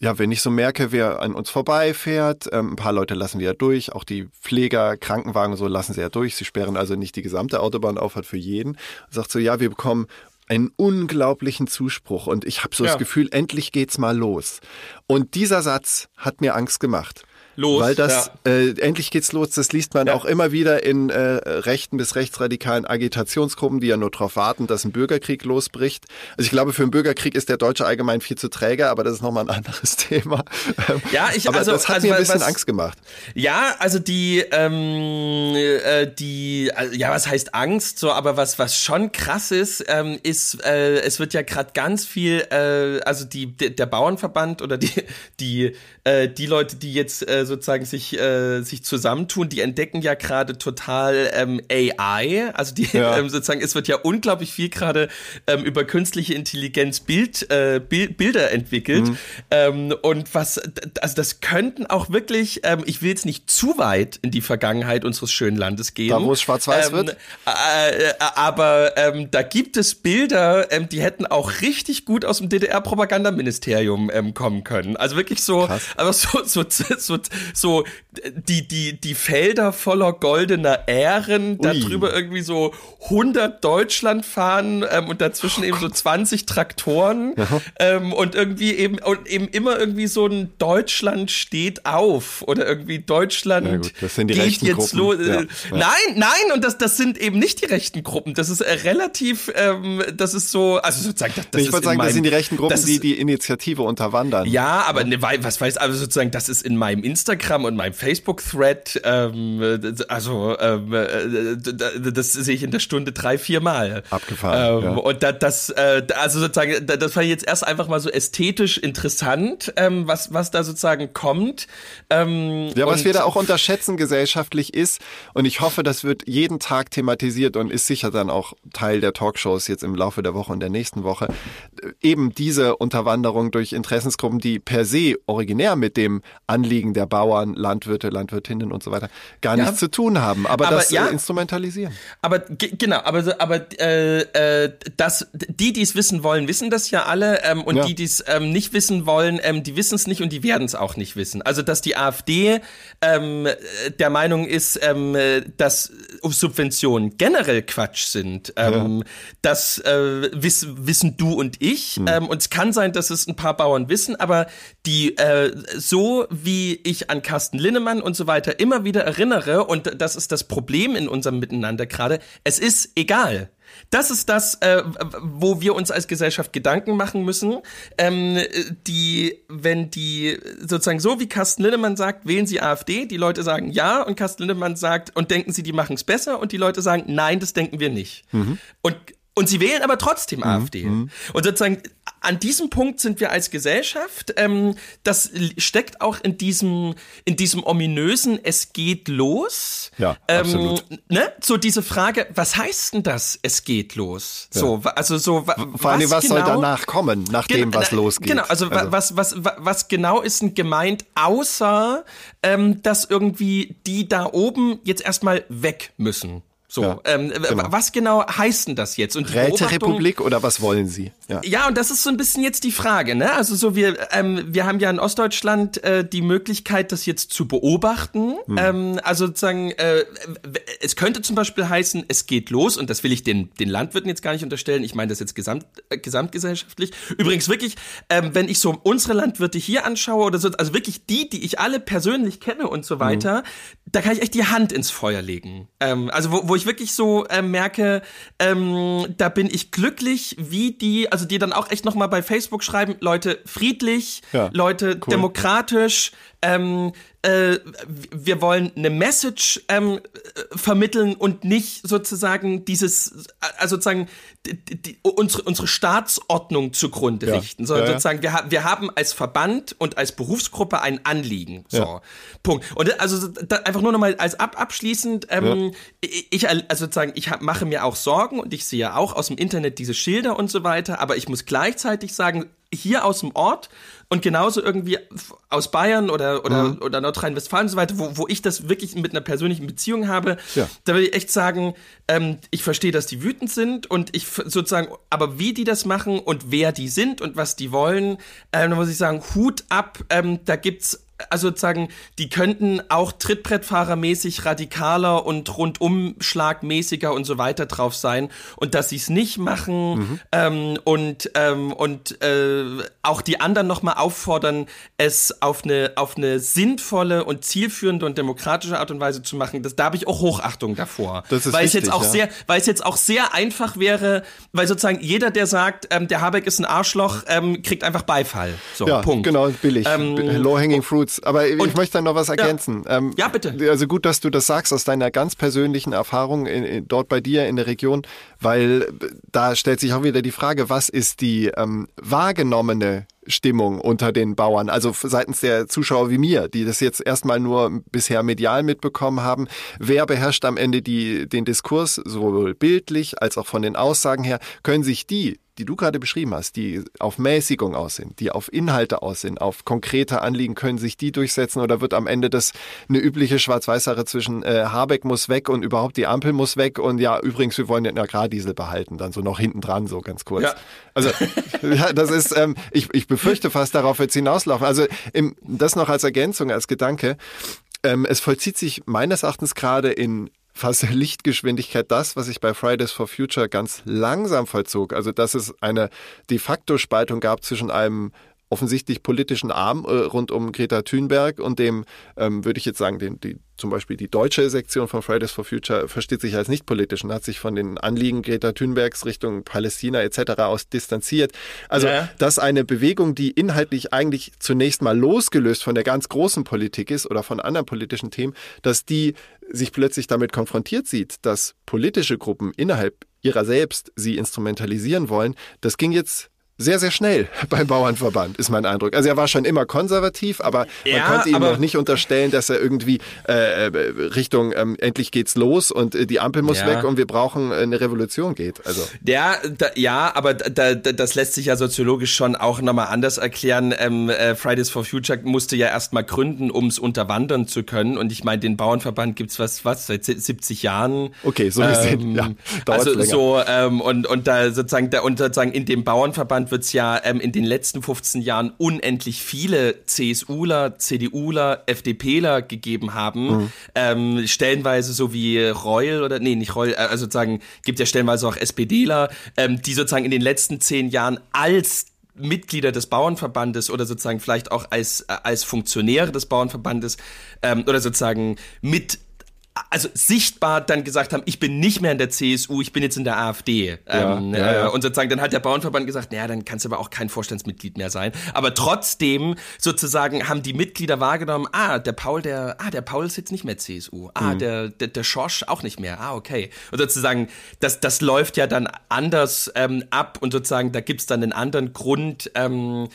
ja, wenn ich so merke, wer an uns vorbeifährt, ähm, ein paar Leute lassen wir ja durch, auch die Pfleger, Krankenwagen und so lassen sie ja durch. Sie sperren also nicht die gesamte Autobahnauffahrt für jeden. Sagt so, ja, wir bekommen einen unglaublichen Zuspruch und ich habe so Ja. das Gefühl, endlich geht's mal los. Und dieser Satz hat mir Angst gemacht. Los, Weil das, äh, endlich geht's los, das liest man Ja. auch immer wieder in äh, rechten bis rechtsradikalen Agitationsgruppen, die ja nur darauf warten, dass ein Bürgerkrieg losbricht. Also ich glaube, für einen Bürgerkrieg ist der Deutsche allgemein viel zu träge, aber das ist nochmal ein anderes Thema. Ähm, Ja, ich- aber also- das hat also mir ein bisschen was- Angst gemacht. Ja, also die, ähm, äh, die, also, ja, was heißt Angst? So, aber was, was schon krass ist, ähm, ist, äh, es wird ja gerade ganz viel, äh, also die, de, der Bauernverband oder die, die, äh, die Leute, die jetzt äh, äh, sozusagen sich, äh, sich zusammentun. Die entdecken ja gerade total ähm, AI. Also die Ja. ähm, sozusagen, es wird ja unglaublich viel gerade ähm, über künstliche Intelligenz Bild, äh, Bild, Bilder entwickelt. Mhm. Ähm, und was, also das könnten auch wirklich, ähm, ich will jetzt nicht zu weit in die Vergangenheit unseres schönen Landes gehen. Da, wo es schwarz-weiß ähm, wird? Äh, äh, aber ähm, da gibt es Bilder, ähm, die hätten auch richtig gut aus dem DDR-Propagandaministerium ähm, kommen können. Also wirklich so, Krass. aber so, so, so, so die, die, die Felder voller goldener Ähren, da Ui. drüber irgendwie so 100 Deutschlandfahnen ähm, und dazwischen eben so 20 Traktoren ähm, und irgendwie eben, und eben immer irgendwie so ein Deutschland steht auf oder irgendwie Deutschland gut, das sind die geht rechten jetzt Gruppen. los. Ja, ja. Nein, nein, und das, das sind eben nicht die rechten Gruppen. Das ist äh, relativ, ähm, das ist so, also sozusagen, das, das ich ist würde sagen, das meinem- sind die rechten Gruppen, das die ist- die Initiative unterwandern. ja, aber ne, was weiß, also sozusagen, das ist in meinem Instagram und meinem Facebook-Thread, ähm, äh, also ähm, äh, das sehe ich in der Stunde drei, vier Mal. Abgefahren, Ähm, ja. Und da, das, äh, also sozusagen, da- das fand ich jetzt erst einfach mal so ästhetisch interessant, ähm, was, was da sozusagen kommt. Ähm, Ja, was wir da auch unterschätzen gesellschaftlich ist, und ich hoffe, das wird jeden Tag thematisiert und ist sicher dann auch Teil der Talkshows jetzt im Laufe der Woche und der nächsten Woche, eben diese Unterwanderung durch Interessensgruppen, die per se originär mit dem Anliegen der Bauern, Landwirte, Landwirtinnen und so weiter gar Ja. nichts zu tun haben, aber, Aber das ja. äh, instrumentalisieren. Aber ge- genau, aber aber äh, äh, das die, die es wissen wollen, wissen das ja alle ähm, und Ja. die, die es ähm, nicht wissen wollen, ähm, die wissen es nicht und die werden es auch nicht wissen. Also dass die AfD ähm, äh, der Meinung ist, ähm, äh, dass Subventionen generell Quatsch sind, ähm, das äh, wiss, wissen du und ich ähm, und es kann sein, dass es ein paar Bauern wissen, aber die äh, so wie ich an Carsten Linnemann und so weiter immer wieder erinnere und das ist das Problem in unserem Miteinander gerade, es ist egal. Das ist das, äh, wo wir uns als Gesellschaft Gedanken machen müssen. Ähm, die, wenn die sozusagen so wie Carsten Linnemann sagt, wählen Sie AfD, die Leute sagen ja und Carsten Linnemann sagt und denken Sie, die machen es besser und die Leute sagen nein, das denken wir nicht. Und und sie wählen aber trotzdem AfD. Und sozusagen an diesem Punkt sind wir als Gesellschaft. Ähm, das steckt auch in diesem in diesem ominösen Es geht los. Ja, ähm, absolut. Ne? So diese Frage, was heißt denn das? Es geht los. So, wa- also so Vor allem, was soll genau- danach kommen, nach dem, was na, losgeht? Genau, also, wa- was, was, wa- was genau ist denn gemeint, außer ähm, dass irgendwie die da oben jetzt erstmal weg müssen. So, Ja, ähm, genau. was genau heißt denn das jetzt? Und die Räterepublik oder was wollen Sie? Ja. ja, und das ist so ein bisschen jetzt die Frage, ne? Also so wir ähm, wir haben ja in Ostdeutschland äh, die Möglichkeit, das jetzt zu beobachten. Hm. Ähm, also sozusagen, äh, es könnte zum Beispiel heißen, es geht los, und das will ich den den Landwirten jetzt gar nicht unterstellen. Ich meine das jetzt gesamt äh, gesamtgesellschaftlich. Übrigens wirklich, ähm, wenn ich so unsere Landwirte hier anschaue oder so, also wirklich die, die ich alle persönlich kenne und so weiter, da kann ich echt die Hand ins Feuer legen. Ähm, also wo, wo ich wirklich so ähm, merke, ähm, da bin ich glücklich, wie die, also die dann auch echt nochmal bei Facebook schreiben, Leute friedlich, Ja, Leute cool. demokratisch, ähm, äh, wir wollen eine Message ähm, äh, vermitteln und nicht sozusagen dieses, also sozusagen die, die, unsere, unsere Staatsordnung zugrunde Ja. richten, sondern Ja, ja. sozusagen wir, wir haben als Verband und als Berufsgruppe ein Anliegen. So. Punkt. Und also einfach nur nochmal als ab, abschließend, ähm, ich also sozusagen, ich hab, mache mir auch Sorgen und ich sehe auch aus dem Internet diese Schilder und so weiter, aber ich muss gleichzeitig sagen, hier aus dem Ort und genauso irgendwie aus Bayern oder, oder, Mhm. oder Nordrhein-Westfalen und so weiter, wo, wo ich das wirklich mit einer persönlichen Beziehung habe, Ja. da will ich echt sagen, ähm, ich verstehe, dass die wütend sind und ich sozusagen, aber wie die das machen und wer die sind und was die wollen, ähm, da muss ich sagen, Hut ab, ähm, da gibt's also sozusagen, die könnten auch Trittbrettfahrermäßig radikaler und rundumschlagmäßiger und so weiter drauf sein und dass sie es nicht machen ähm, und ähm, und äh, auch die anderen nochmal auffordern, es auf eine auf eine sinnvolle und zielführende und demokratische Art und Weise zu machen. Das da habe ich auch Hochachtung davor, Das ist weil es wichtig, jetzt auch ja. sehr, weil es jetzt auch sehr einfach wäre, weil sozusagen jeder, der sagt, ähm, der Habeck ist ein Arschloch, ähm, kriegt einfach Beifall. So Ja, Punkt. genau, billig. Ähm, Low-hanging fruits. Aber ich und- möchte dann noch was ergänzen. Ähm, Ja, bitte. Also gut, dass du das sagst aus deiner ganz persönlichen Erfahrung in, in, dort bei dir in der Region, weil da stellt sich auch wieder die Frage, was ist die ähm, wahrgenommene Stimmung unter den Bauern, also seitens der Zuschauer wie mir, die das jetzt erstmal nur bisher medial mitbekommen haben. Wer beherrscht am Ende die, den Diskurs, sowohl bildlich als auch von den Aussagen her? Können sich die die du gerade beschrieben hast, die auf Mäßigung aussehen, die auf Inhalte aussehen, auf konkrete Anliegen, können sich die durchsetzen oder wird am Ende das eine übliche Schwarz-Weiß-Sache zwischen äh, Habeck muss weg und überhaupt die Ampel muss weg und ja, übrigens, wir wollen den Agrardiesel behalten, dann so noch hinten dran, so ganz kurz. Ja. Also, ja, das ist, ähm, ich, ich befürchte fast, darauf wird es hinauslaufen. Also, im, das noch als Ergänzung, als Gedanke. Ähm, es vollzieht sich meines Erachtens gerade in fast Lichtgeschwindigkeit das, was sich bei Fridays for Future ganz langsam vollzog. Also dass es eine de facto Spaltung gab zwischen einem offensichtlich politischen Arm äh, rund um Greta Thunberg und dem, ähm, würde ich jetzt sagen, den, die, zum Beispiel die deutsche Sektion von Fridays for Future versteht sich als nicht politisch und hat sich von den Anliegen Greta Thunbergs Richtung Palästina etc. aus distanziert. Also ja. dass eine Bewegung, die inhaltlich eigentlich zunächst mal losgelöst von der ganz großen Politik ist oder von anderen politischen Themen, dass die sich plötzlich damit konfrontiert sieht, dass politische Gruppen innerhalb ihrer selbst sie instrumentalisieren wollen, das ging jetzt sehr, sehr schnell beim Bauernverband, ist mein Eindruck. Also er war schon immer konservativ, aber ja, man konnte ihm noch nicht unterstellen, dass er irgendwie äh, äh, Richtung ähm, endlich geht's los und äh, die Ampel muss ja. weg und wir brauchen äh, eine Revolution geht. Also ja, da, ja, aber da, da, das lässt sich ja soziologisch schon auch nochmal anders erklären. Ähm, äh, Fridays for Future musste ja erstmal gründen, um es unterwandern zu können. Und ich meine, den Bauernverband gibt's was, was seit 70 Jahren. Okay, so gesehen, ähm, ja. Also länger. so ähm, und und da sozusagen da und sozusagen in dem Bauernverband Deutschland wird es ja ähm, in den letzten 15 Jahren unendlich viele CSUler, CDUler, FDPler gegeben haben. Mhm. Ähm, stellenweise so wie Reul oder, nee, nicht Reul, äh, also sozusagen gibt ja stellenweise auch SPDler, ähm, die sozusagen in den letzten zehn Jahren als Mitglieder des Bauernverbandes oder sozusagen vielleicht auch als, äh, als Funktionäre des Bauernverbandes ähm, oder sozusagen mit also sichtbar dann gesagt haben, ich bin nicht mehr in der CSU, ich bin jetzt in der AfD. Ja, ähm, ja, ja. Äh, und sozusagen dann hat der Bauernverband gesagt, naja, dann kannst du aber auch kein Vorstandsmitglied mehr sein. Aber trotzdem sozusagen haben die Mitglieder wahrgenommen, ah, der Paul, der, ah, der Paul ist jetzt nicht mehr CSU. Ah, mhm. der, der, der Schorsch auch nicht mehr. Ah, okay. Und sozusagen, das, das läuft ja dann anders ähm, ab und sozusagen, da gibt's dann einen anderen Grund ähm,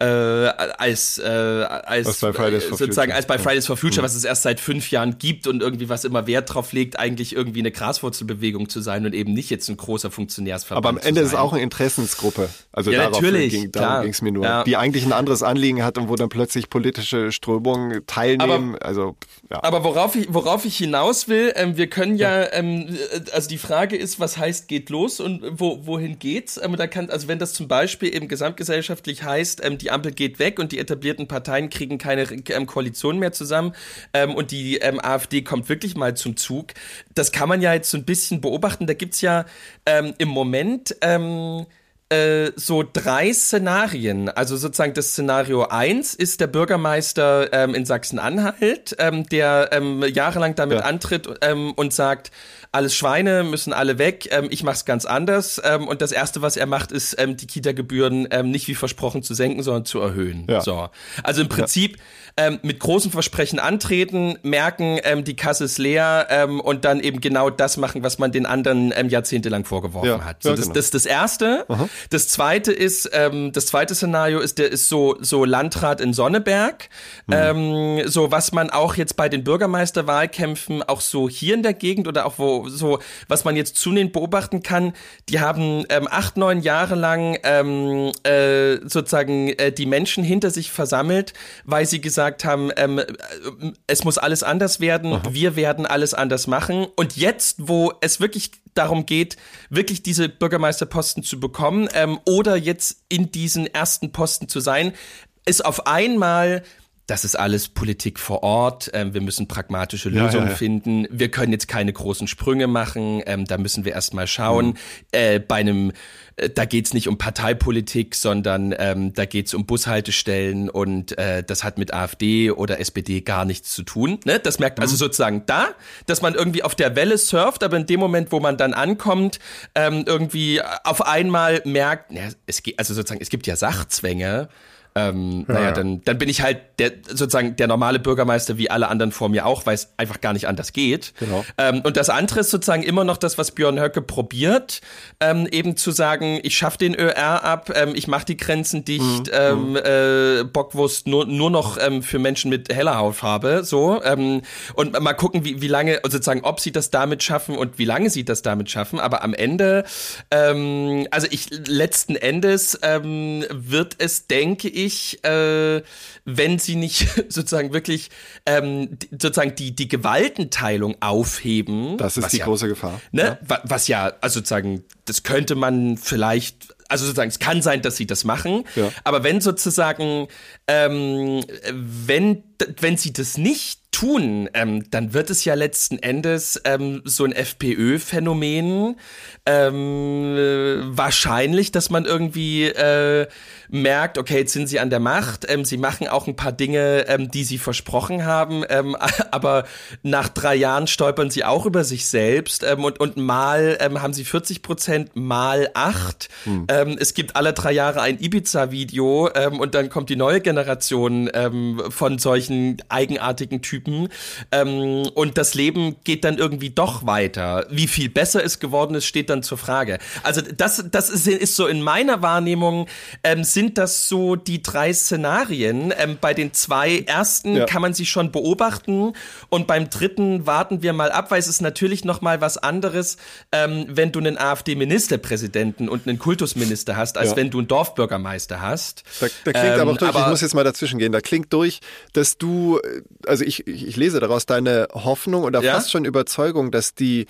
äh, als, äh, als, äh, sozusagen als bei Fridays for Future, mhm. was es erst seit fünf Jahren gibt und irgendwie was immer Wert drauf legt, eigentlich irgendwie eine Graswurzelbewegung zu sein und eben nicht jetzt ein großer Funktionärsverband. Aber am Ende ist es auch eine Interessensgruppe. Also ja, darauf ging, darum ging es mir nur. Ja. Die eigentlich ein anderes Anliegen hat und wo dann plötzlich politische Strömungen teilnehmen. Aber, also, ja. aber worauf ich, worauf ich hinaus will, ähm, wir können ja, ja. Ähm, also die Frage ist, was heißt geht los und wo, wohin geht's? Ähm, da kann, also wenn das zum Beispiel eben gesamtgesellschaftlich heißt, ähm, die Ampel geht weg und die etablierten Parteien kriegen keine ähm, Koalition mehr zusammen ähm, und die ähm, AfD kommt wirklich wirklich mal zum Zug. Das kann man ja jetzt so ein bisschen beobachten. Da gibt's ja ähm, im Moment ähm, äh, so drei Szenarien. Also sozusagen das Szenario eins ist der Bürgermeister ähm, in Sachsen-Anhalt, ähm, der ähm, jahrelang damit ja. antritt ähm, und sagt, alles Schweine müssen alle weg, ähm, ich mach's ganz anders. Ähm, und das Erste, was er macht, ist ähm, die Kita-Gebühren ähm, nicht wie versprochen zu senken, sondern zu erhöhen. Ja. So. Also im Prinzip ja. ähm, mit großen Versprechen antreten, merken, ähm, die Kasse ist leer ähm, und dann eben genau das machen, was man den anderen ähm, jahrzehntelang vorgeworfen ja. hat. So, das, genau. das ist das Erste. Aha. Das Zweite ist, ähm, das zweite Szenario ist, der ist so, so Landrat in Sonneberg. Mhm. Ähm, so was man auch jetzt bei den Bürgermeisterwahlkämpfen auch so hier in der Gegend oder auch wo so, was man jetzt zunehmend beobachten kann, die haben ähm, acht, neun Jahre lang ähm, äh, sozusagen äh, die Menschen hinter sich versammelt, weil sie gesagt haben, ähm, äh, es muss alles anders werden, Aha. wir werden alles anders machen. Und jetzt, wo es wirklich darum geht, wirklich diese Bürgermeisterposten zu bekommen ähm, oder jetzt in diesen ersten Posten zu sein, ist auf einmal das ist alles Politik vor Ort. Ähm, wir müssen pragmatische Lösungen ja, ja, ja. finden. Wir können jetzt keine großen Sprünge machen. Ähm, da müssen wir erstmal schauen. Mhm. Äh, bei einem, äh, da geht's nicht um Parteipolitik, sondern ähm, da geht's um Bushaltestellen und äh, das hat mit AfD oder SPD gar nichts zu tun. Ne? Das merkt also mhm. also sozusagen da, dass man irgendwie auf der Welle surft, aber in dem Moment, wo man dann ankommt, ähm, irgendwie auf einmal merkt, ja, es geht, also sozusagen, es gibt ja Sachzwänge ähm, naja, dann, dann bin ich halt der, sozusagen der normale Bürgermeister wie alle anderen vor mir auch, weil es einfach gar nicht anders geht. Genau. Ähm, und das andere ist sozusagen immer noch das, was Björn Höcke probiert, ähm, eben zu sagen, ich schaffe den ÖR ab, ähm, ich mache die Grenzen dicht, ähm, äh, Bockwurst nur, nur noch ähm, für Menschen mit heller Hautfarbe, so. Ähm, und mal gucken, wie, wie lange, sozusagen, ob sie das damit schaffen und wie lange sie das damit schaffen. Aber am Ende, ähm, also ich, letzten Endes ähm, wird es, denke ich, äh, wenn sie nicht sozusagen wirklich ähm, sozusagen die, die Gewaltenteilung aufheben. Das ist die ja, große Gefahr. Ne? wa- Was ja, also sozusagen, das könnte man vielleicht, also sozusagen, es kann sein, dass sie das machen, Ja. aber wenn sozusagen, ähm, wenn, wenn sie das nicht tun, ähm, dann wird es ja letzten Endes ähm, so ein FPÖ-Phänomen. Ähm, äh, wahrscheinlich, dass man irgendwie äh, merkt, okay, jetzt sind sie an der Macht, ähm, sie machen auch ein paar Dinge, ähm, die sie versprochen haben, ähm, aber nach drei Jahren stolpern sie auch über sich selbst ähm, und, und mal ähm, haben sie 40 Prozent, mal acht. Ähm, es gibt alle drei Jahre ein Ibiza-Video ähm, und dann kommt die neue Generation ähm, von solchen eigenartigen Typen ähm, und das Leben geht dann irgendwie doch weiter. Wie viel besser es geworden ist, steht dann zur Frage. Also das, das ist, ist so in meiner Wahrnehmung, ähm, sind das so die drei Szenarien. Ähm, bei den zwei ersten Ja. kann man sie schon beobachten und beim dritten warten wir mal ab, weil es ist natürlich noch mal was anderes, ähm, wenn du einen AfD-Ministerpräsidenten und einen Kultusminister hast, als Ja. wenn du einen Dorfbürgermeister hast. Da, da klingt Ähm, aber auch durch, ich aber- muss jetzt mal dazwischen gehen, da klingt durch, dass du, äh, also ich, ich ich lese daraus deine Hoffnung oder Ja. fast schon Überzeugung, dass die,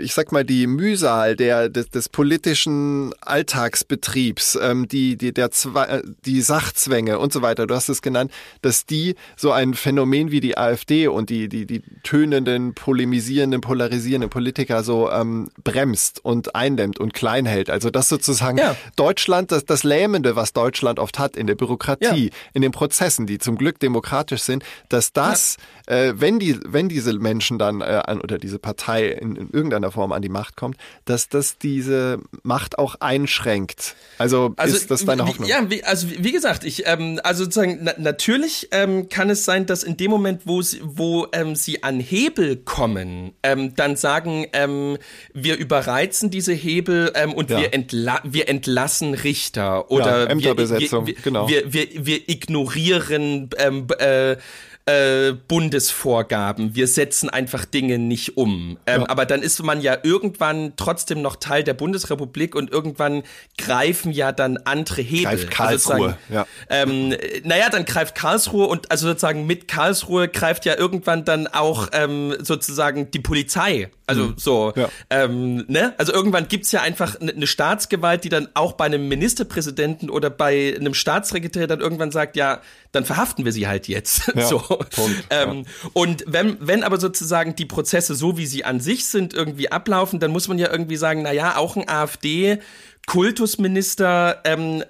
ich sag mal, die Mühsal der, des, des politischen Alltagsbetriebs, ähm, die, die, der Zwa äh, die Sachzwänge und so weiter, du hast es genannt, dass die so ein Phänomen wie die AfD und die, die, die tönenden, polemisierenden, polarisierenden Politiker so ähm, bremst und eindämmt und klein hält. Also das sozusagen Ja. Deutschland, das, das Lähmende, was Deutschland oft hat in der Bürokratie, Ja. in den Prozessen, die zum Glück demokratisch sind, dass das, äh, wenn die, wenn diese Menschen dann äh, an, oder diese Partei in, in irgendeiner Form an die Macht kommt, dass das diese Macht auch einschränkt. Also, ist das deine wie- Hoffnung? Ja, wie, also wie wie gesagt, ich ähm, also sozusagen na, natürlich ähm, kann es sein, dass in dem Moment, wo sie, wo ähm, sie an Hebel kommen, ähm, dann sagen, ähm, wir überreizen diese Hebel ähm, und Ja. wir, entla wir entlassen Richter oder Ja, Ämterbesetzung, wir, wir, genau. Wir, wir, wir ignorieren ähm, äh, äh, Bundesvorgaben. Wir setzen einfach Dinge nicht um. Ähm, Ja. Aber dann ist man ja irgendwann trotzdem noch Teil der Bundesrepublik und irgendwann greifen ja dann andere Hebel. Greift Karlsruhe, Also ja. ähm, naja, dann greift Karlsruhe und also sozusagen mit Karlsruhe greift ja irgendwann dann auch ähm, sozusagen die Polizei. Also so, Ja. ähm, ne? Also irgendwann gibt's ja einfach eine ne Staatsgewalt, die dann auch bei einem Ministerpräsidenten oder bei einem Staatssekretär dann irgendwann sagt, ja, dann verhaften wir sie halt jetzt. Ja, so. Punkt, ähm, Und wenn, wenn aber sozusagen die Prozesse so, wie sie an sich sind, irgendwie ablaufen, dann muss man ja irgendwie sagen, na ja, auch ein AfD Kultusminister, ähm,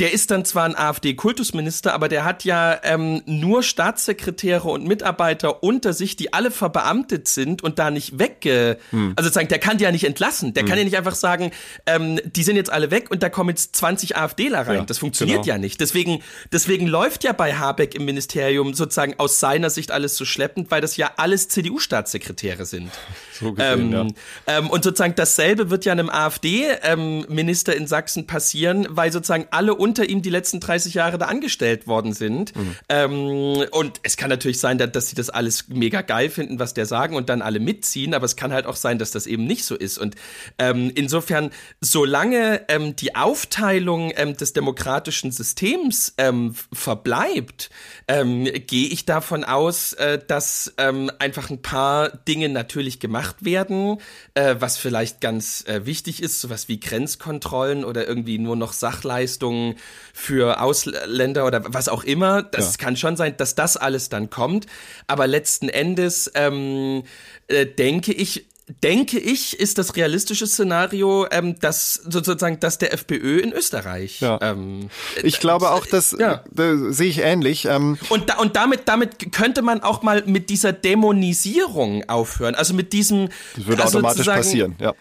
der ist dann zwar ein AfD-Kultusminister, aber der hat ja ähm, nur Staatssekretäre und Mitarbeiter unter sich, die alle verbeamtet sind und da nicht wegge... Also sozusagen, der kann die ja nicht entlassen. Der kann ja nicht einfach sagen, ähm, die sind jetzt alle weg und da kommen jetzt 20 AfDler rein. Ja, das funktioniert genau. ja nicht. Deswegen, deswegen läuft ja bei Habeck im Ministerium sozusagen aus seiner Sicht alles so schleppend, weil das ja alles CDU-Staatssekretäre sind. So gesehen, ähm, ähm, und sozusagen dasselbe wird ja einem AfD-Minister in Sachsen passieren, weil sozusagen alle unter ihm die letzten 30 Jahre da angestellt worden sind. Mhm. Ähm, und es kann natürlich sein, dass, dass sie das alles mega geil finden, was der sagen und dann alle mitziehen, aber es kann halt auch sein, dass das eben nicht so ist. Und ähm, insofern, solange ähm, die Aufteilung ähm, des demokratischen Systems ähm, verbleibt, ähm, gehe ich davon aus, äh, dass einfach ein paar Dinge natürlich gemacht werden, äh, was vielleicht ganz äh, wichtig ist, sowas wie Grenzkontrollen oder irgendwie nur noch Sachleistungen für Ausländer oder was auch immer. Das Ja. kann schon sein, dass das alles dann kommt. Aber letzten Endes ähm, äh, denke ich, denke ich, ist das realistische Szenario, ähm, dass sozusagen, dass der FPÖ in Österreich. Ja. Ähm, Ich glaube auch, dass Ja. da sehe ich ähnlich. Ähm, und, da, und damit, damit könnte man auch mal mit dieser Dämonisierung aufhören. Also mit diesem. das würde also automatisch passieren, ja.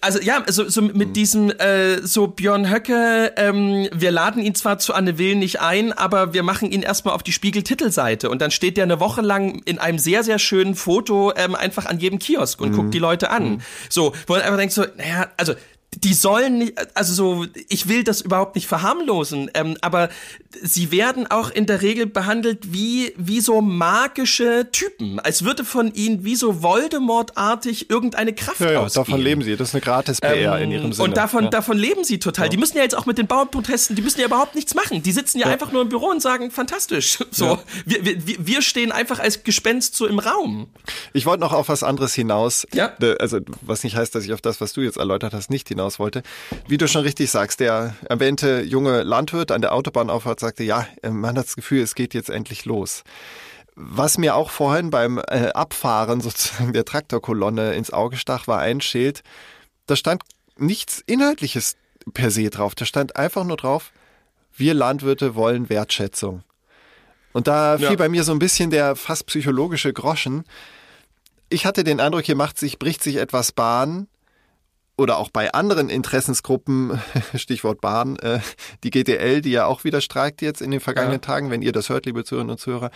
Also ja, so, so mit diesem äh, so Björn Höcke, ähm, wir laden ihn zwar zu Anne Will nicht ein, aber wir machen ihn erstmal auf die Spiegel-Titelseite und dann steht der eine Woche lang in einem sehr, sehr schönen Foto ähm, einfach an jedem Kiosk und mhm. guckt die Leute an. Mhm. So, wo man einfach denkt so, naja, also die sollen nicht, also so, ich will das überhaupt nicht verharmlosen, ähm, aber sie werden auch in der Regel behandelt wie, wie so magische Typen, als würde von ihnen wie so Voldemort-artig irgendeine Kraft ja, ja, ausgehen. davon leben sie, das ist eine gratis PR ähm, in ihrem Sinne. Und davon, ja. davon leben sie total. Ja. Die müssen ja jetzt auch mit den Bauernprotesten, die müssen ja überhaupt nichts machen. Die sitzen ja, einfach nur im Büro und sagen, fantastisch. So, wir, wir, wir stehen einfach als Gespenst so im Raum. Ich wollte noch auf was anderes hinaus. Ja. Also, was nicht heißt, dass ich auf das, was du jetzt erläutert hast, nicht hinaus hinaus wollte. Wie du schon richtig sagst, der erwähnte junge Landwirt an der Autobahnauffahrt sagte, ja, man hat das Gefühl, es geht jetzt endlich los. Was mir auch vorhin beim äh, Abfahren sozusagen der Traktorkolonne ins Auge stach, war ein Schild. Da stand nichts Inhaltliches per se drauf. Da stand einfach nur drauf, wir Landwirte wollen Wertschätzung. Und da fiel ja. bei mir so ein bisschen der fast psychologische Groschen. Ich hatte den Eindruck, hier macht sich, bricht sich etwas Bahn, oder auch bei anderen Interessensgruppen, Stichwort Bahn, äh, die GDL, die ja auch wieder streikt jetzt in den vergangenen ja. Tagen, wenn ihr das hört, liebe Zuhörerinnen und Zuhörer.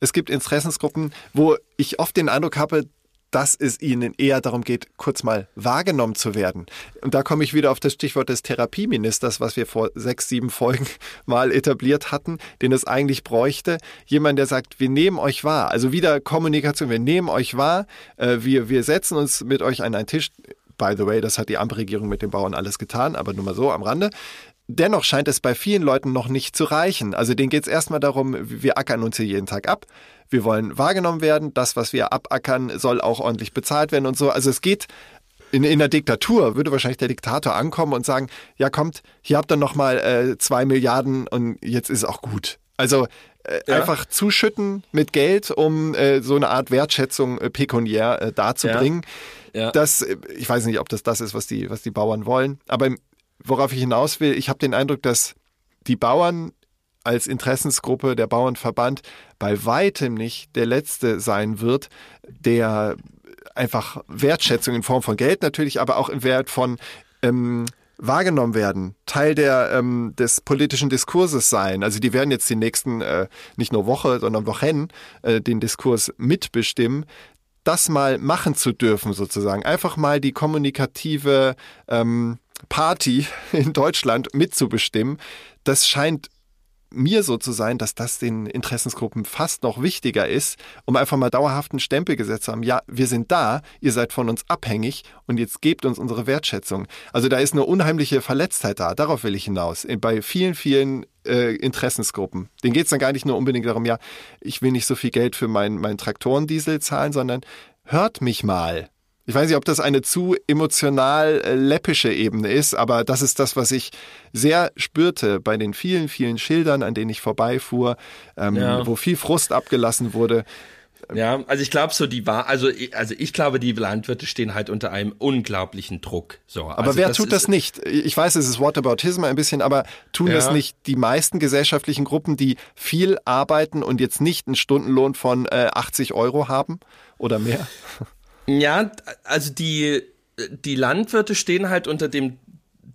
Es gibt Interessensgruppen, wo ich oft den Eindruck habe, dass es ihnen eher darum geht, kurz mal wahrgenommen zu werden. Und da komme ich wieder auf das Stichwort des Therapieministers, was wir vor sechs, sieben Folgen mal etabliert hatten, den es eigentlich bräuchte. Jemand, der sagt, wir nehmen euch wahr. Also wieder Kommunikation, wir nehmen euch wahr, äh, wir, wir setzen uns mit euch an einen Tisch By the way, das hat die Ampelregierung mit den Bauern alles getan, aber nur mal so am Rande. Dennoch scheint es bei vielen Leuten noch nicht zu reichen. Also denen geht es erstmal darum, wir ackern uns hier jeden Tag ab. Wir wollen wahrgenommen werden. Das, was wir abackern, soll auch ordentlich bezahlt werden und so. Also es geht in, in der Diktatur würde wahrscheinlich der Diktator ankommen und sagen, ja kommt, hier habt ihr nochmal äh, zwei Milliarden und jetzt ist auch gut. Also äh, ja. einfach zuschütten mit Geld, um äh, so eine Art Wertschätzung äh, pekuniär äh, darzubringen. Ja. Ja. Das, ich weiß nicht, ob das das ist, was die, was die Bauern wollen. Aber worauf ich hinaus will, ich habe den Eindruck, dass die Bauern als Interessensgruppe, der Bauernverband, bei weitem nicht der letzte sein wird, der einfach Wertschätzung in Form von Geld natürlich, aber auch im Wert von ähm, wahrgenommen werden, Teil der, ähm, des politischen Diskurses sein. Also die werden jetzt die nächsten, äh, nicht nur Woche, sondern Wochen äh, den Diskurs mitbestimmen das mal machen zu dürfen, sozusagen. Einfach mal die kommunikative ähm, Party in Deutschland mitzubestimmen, das scheint mir so zu sein, dass das den Interessensgruppen fast noch wichtiger ist, um einfach mal dauerhaften Stempel gesetzt zu haben. Ja, wir sind da, ihr seid von uns abhängig und jetzt gebt uns unsere Wertschätzung. Also da ist eine unheimliche Verletztheit da, darauf will ich hinaus. Bei vielen, vielen äh, Interessensgruppen. Denen geht es dann gar nicht nur unbedingt darum, ja, ich will nicht so viel Geld für meinen mein Traktorendiesel zahlen, sondern hört mich mal. Ich weiß nicht, ob das eine zu emotional äh, läppische Ebene ist, aber das ist das, was ich sehr spürte bei den vielen, vielen Schildern, an denen ich vorbeifuhr, ähm, ja. wo viel Frust abgelassen wurde. Ja, also ich glaube so, die war, also, also ich glaube, die Landwirte stehen halt unter einem unglaublichen Druck. So, aber also wer das tut das nicht? Ich weiß, es ist Whataboutism ein bisschen, aber tun ja. das nicht die meisten gesellschaftlichen Gruppen, die viel arbeiten und jetzt nicht einen Stundenlohn von äh, 80 Euro haben oder mehr? Ja, also die, die Landwirte stehen halt unter dem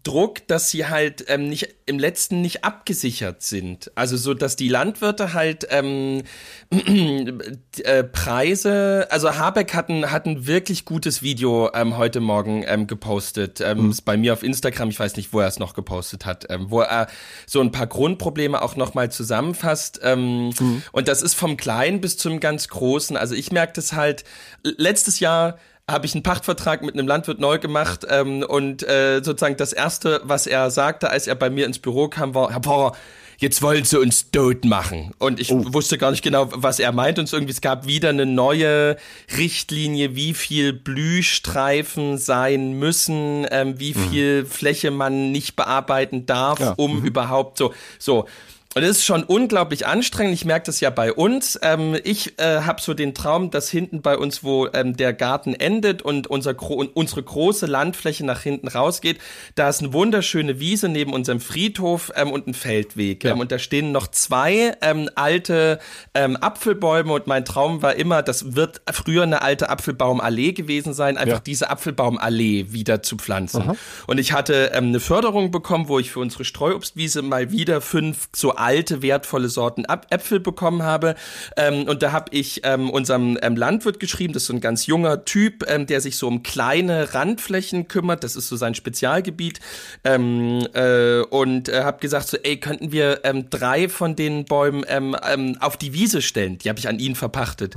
Druck, dass sie halt ähm, nicht im letzten nicht abgesichert sind. Also so, dass die Landwirte halt ähm, äh, Preise, also Habeck hat ein, hat ein wirklich gutes Video ähm, heute Morgen ähm, gepostet. Ähm, mhm. bei mir auf Instagram, ich weiß nicht, wo er es noch gepostet hat, ähm, wo er so ein paar Grundprobleme auch nochmal zusammenfasst. Ähm, mhm. Und das ist vom Kleinen bis zum ganz Großen. Also ich merke das halt, letztes Jahr habe ich einen Pachtvertrag mit einem Landwirt neu gemacht ähm, und äh, sozusagen das erste, was er sagte, als er bei mir ins Büro kam, war, Herr Pfarrer, jetzt wollen sie uns tot machen. Und ich oh. wusste gar nicht genau, was er meint. Und irgendwie, es gab wieder eine neue Richtlinie, wie viel Blühstreifen sein müssen, ähm, wie mhm. viel Fläche man nicht bearbeiten darf, ja. um mhm. überhaupt so, so. Und es ist schon unglaublich anstrengend. Ich merke das ja bei uns. Ähm, ich äh, habe so den Traum, dass hinten bei uns, wo ähm, der Garten endet und, unser Gro unsere große Landfläche nach hinten rausgeht, da ist eine wunderschöne Wiese neben unserem Friedhof ähm, und ein Feldweg. Ja. Ähm, und da stehen noch zwei ähm, alte ähm, Apfelbäume. Und mein Traum war immer, das wird früher eine alte Apfelbaumallee gewesen sein, einfach Ja. diese Apfelbaumallee wieder zu pflanzen. Und ich hatte eine Förderung bekommen, wo ich für unsere Streuobstwiese mal wieder fünf so alte, wertvolle Sorten Äpfel bekommen habe. Ähm, und da habe ich ähm, unserem ähm, Landwirt geschrieben, das ist so ein ganz junger Typ, ähm, der sich so um kleine Randflächen kümmert. Das ist so sein Spezialgebiet. Ähm, äh, und äh, habe gesagt, so, ey, könnten wir ähm, drei von den Bäumen ähm, ähm, auf die Wiese stellen? Die habe ich an ihn verpachtet.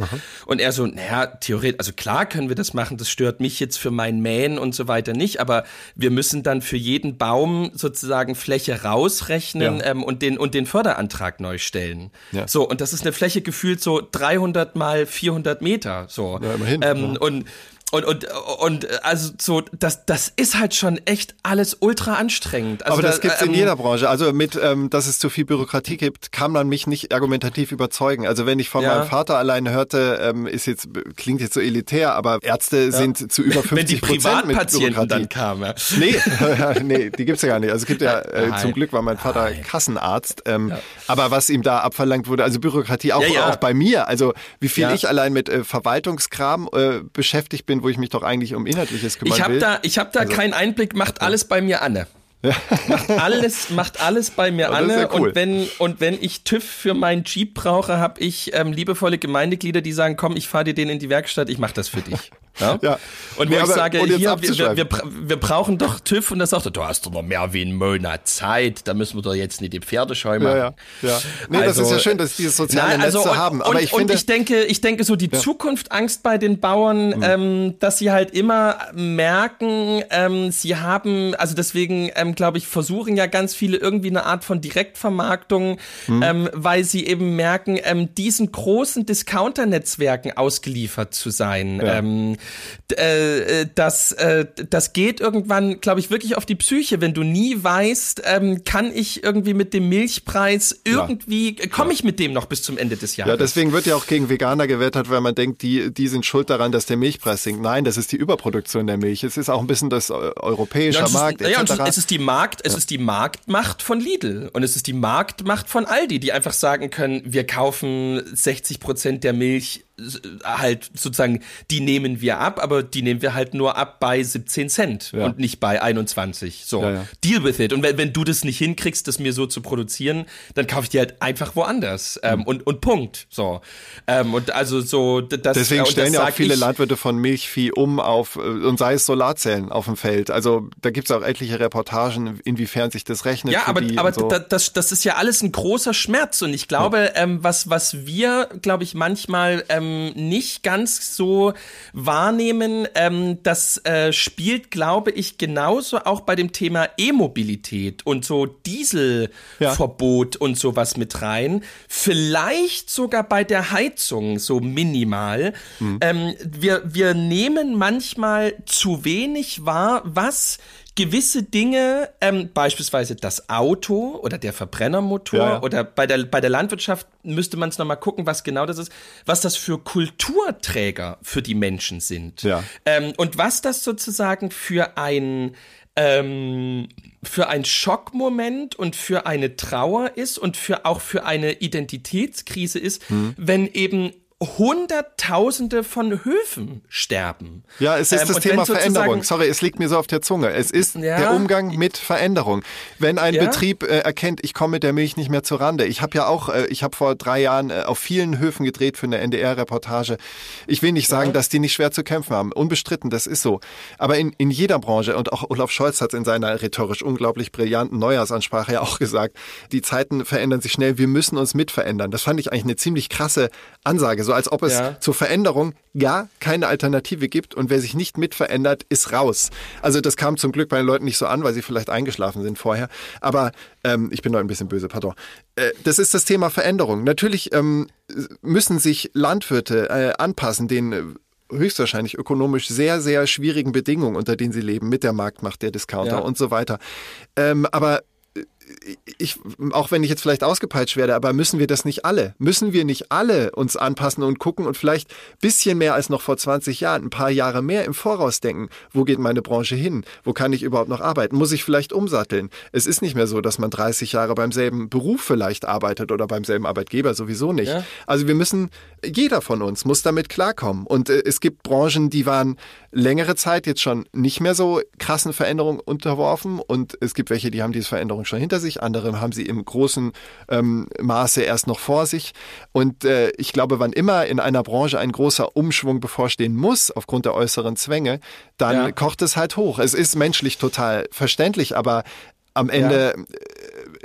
Und er so, naja, theoretisch, also klar können wir das machen, das stört mich jetzt für mein Mähen und so weiter nicht, aber wir müssen dann für jeden Baum sozusagen Fläche rausrechnen Ja. ähm, und den und den Förderantrag neu stellen. Ja. So und das ist eine Fläche gefühlt so 300 mal 400 Meter. So Ja, immerhin, ähm, ja. und und, und, und also so, das, das ist halt schon echt alles ultra anstrengend. Also Aber das da, gibt's in ähm, jeder Branche. Also mit, ähm, dass es zu viel Bürokratie gibt, kann man mich nicht argumentativ überzeugen. Also wenn ich von Ja. meinem Vater allein hörte, ähm, ist jetzt klingt jetzt so elitär, aber Ärzte sind zu über 50 Wenn die Prozent mit Privatpatienten Bürokratie. dann kamen. Ja. Nee, nee, die gibt's ja gar nicht. Also es gibt ja, äh, zum Glück war mein Vater Nein. Kassenarzt. Ähm, Aber was ihm da abverlangt wurde, also Bürokratie auch, Ja, ja. auch bei mir. Also wie viel Ja. ich allein mit äh, Verwaltungskram äh, beschäftigt bin, wo ich mich doch eigentlich um Inhaltliches kümmern Ich habe will. da, ich hab da Also- keinen Einblick, macht alles bei mir Anne. Macht alles, macht alles bei mir ist Anne. ja cool. Und wenn und wenn ich TÜV für meinen Jeep brauche, habe ich ähm, liebevolle Gemeindeglieder, die sagen, komm, ich fahre dir den in die Werkstatt, ich mache das für dich. Ja? Ja. Und Nee, wo ich sage, hier, wir, wir, wir, bra- wir brauchen doch TÜV und da sagt er, du hast doch noch mehr wie einen Monat Zeit, da müssen wir doch jetzt nicht die Pferdescheu machen. ja, ja, ja. Nee, das ist ja schön, dass dieses soziale Nein, also Netz zu und, haben. Aber und, ich und finde, ich denke, ich denke so die Zukunftsangst bei den Bauern, Mhm. ähm, dass sie halt immer merken, ähm, sie haben, also deswegen ähm, glaube ich, versuchen ja ganz viele irgendwie eine Art von Direktvermarktung, Mhm. ähm, weil sie eben merken, ähm, diesen großen Discounter-Netzwerken ausgeliefert zu sein. Ja. D- äh, das, äh, das geht irgendwann, glaube ich, wirklich auf die Psyche, wenn du nie weißt, ähm, kann ich irgendwie mit dem Milchpreis irgendwie, komme ich mit dem noch bis zum Ende des Jahres? ja, deswegen wird ja auch gegen Veganer gewettert, weil man denkt, die, die sind schuld daran, dass der Milchpreis sinkt. Nein, das ist die Überproduktion der Milch. Es ist auch ein bisschen das äh, europäische Ja, Markt ist, ja, und es ist die Markt, es ist die Marktmacht von Lidl und es ist die Marktmacht von Aldi, die einfach sagen können, wir kaufen 60 Prozent der Milch äh, halt sozusagen, die nehmen wir ab, aber die nehmen wir halt nur ab bei 17 Cent Ja. und nicht bei 21. So, Ja, ja. deal with it. Und wenn, wenn du das nicht hinkriegst, das mir so zu produzieren, dann kaufe ich die halt einfach woanders ähm, und und Punkt. So ähm, und also so das. Deswegen stellen das ja auch viele ich, Landwirte von Milchvieh um auf, äh, und sei es Solarzellen auf dem Feld. Also da gibt es auch etliche Reportagen, inwiefern sich das rechnet. Ja, aber, aber so. da, das, das ist ja alles ein großer Schmerz und ich glaube, ähm, was, was wir, glaube ich, manchmal ähm, nicht ganz so wahrnehmen, ähm, das äh, spielt, glaube ich, genauso auch bei dem Thema E-Mobilität und so Dieselverbot und sowas mit rein. Vielleicht sogar bei der Heizung so minimal. Ähm, wir, wir nehmen manchmal zu wenig wahr, was gewisse Dinge, ähm, beispielsweise das Auto oder der Verbrennermotor Ja, ja. oder bei der, bei der Landwirtschaft müsste man es nochmal gucken, was genau das ist, was das für Kulturträger für die Menschen sind. Ja. Ähm, und was das sozusagen für ein ähm, für ein Schockmoment und für eine Trauer ist und für auch für eine Identitätskrise ist, Mhm. wenn eben Hunderttausende von Höfen sterben. Ja, es ist Ähm, das Thema Veränderung. Sorry, es liegt mir so auf der Zunge. Es ist Ja. der Umgang mit Veränderung. Wenn ein Ja. Betrieb äh, erkennt, ich komme mit der Milch nicht mehr zur Rande. Ich habe ja auch, äh, ich habe vor drei Jahren äh, auf vielen Höfen gedreht für eine NDR-Reportage. Ich will nicht sagen, dass die nicht schwer zu kämpfen haben. Unbestritten, das ist so. Aber in, in jeder Branche, und auch Olaf Scholz hat es in seiner rhetorisch unglaublich brillanten Neujahrsansprache ja auch gesagt, die Zeiten verändern sich schnell, wir müssen uns mitverändern. Das fand ich eigentlich eine ziemlich krasse Ansage, so als ob es Ja. zur Veränderung gar keine Alternative gibt und wer sich nicht mitverändert, ist raus. Also das kam zum Glück bei den Leuten nicht so an, weil sie vielleicht eingeschlafen sind vorher. Aber ähm, ich bin noch ein bisschen böse, pardon. Äh, das ist das Thema Veränderung. Natürlich ähm, müssen sich Landwirte äh, anpassen, den äh, höchstwahrscheinlich ökonomisch sehr, sehr schwierigen Bedingungen, unter denen sie leben, mit der Marktmacht der Discounter Ja. und so weiter. Ähm, aber ich, auch wenn ich jetzt vielleicht ausgepeitscht werde, aber müssen wir das nicht alle? Müssen wir nicht alle uns anpassen und gucken und vielleicht bisschen mehr als noch vor 20 Jahren, ein paar Jahre mehr im Voraus denken, wo geht meine Branche hin? Wo kann ich überhaupt noch arbeiten? Muss ich vielleicht umsatteln? Es ist nicht mehr so, dass man 30 Jahre beim selben Beruf vielleicht arbeitet oder beim selben Arbeitgeber sowieso nicht. Ja. Also wir müssen, jeder von uns muss damit klarkommen. Und äh, es gibt Branchen, die waren längere Zeit jetzt schon nicht mehr so krassen Veränderungen unterworfen und es gibt welche, die haben diese Veränderung schon hinter sich, andere haben sie im großen ähm, Maße erst noch vor sich. Und äh, ich glaube, wann immer in einer Branche ein großer Umschwung bevorstehen muss, aufgrund der äußeren Zwänge, dann ja. kocht es halt hoch. Es ist menschlich total verständlich, aber am Ende ja.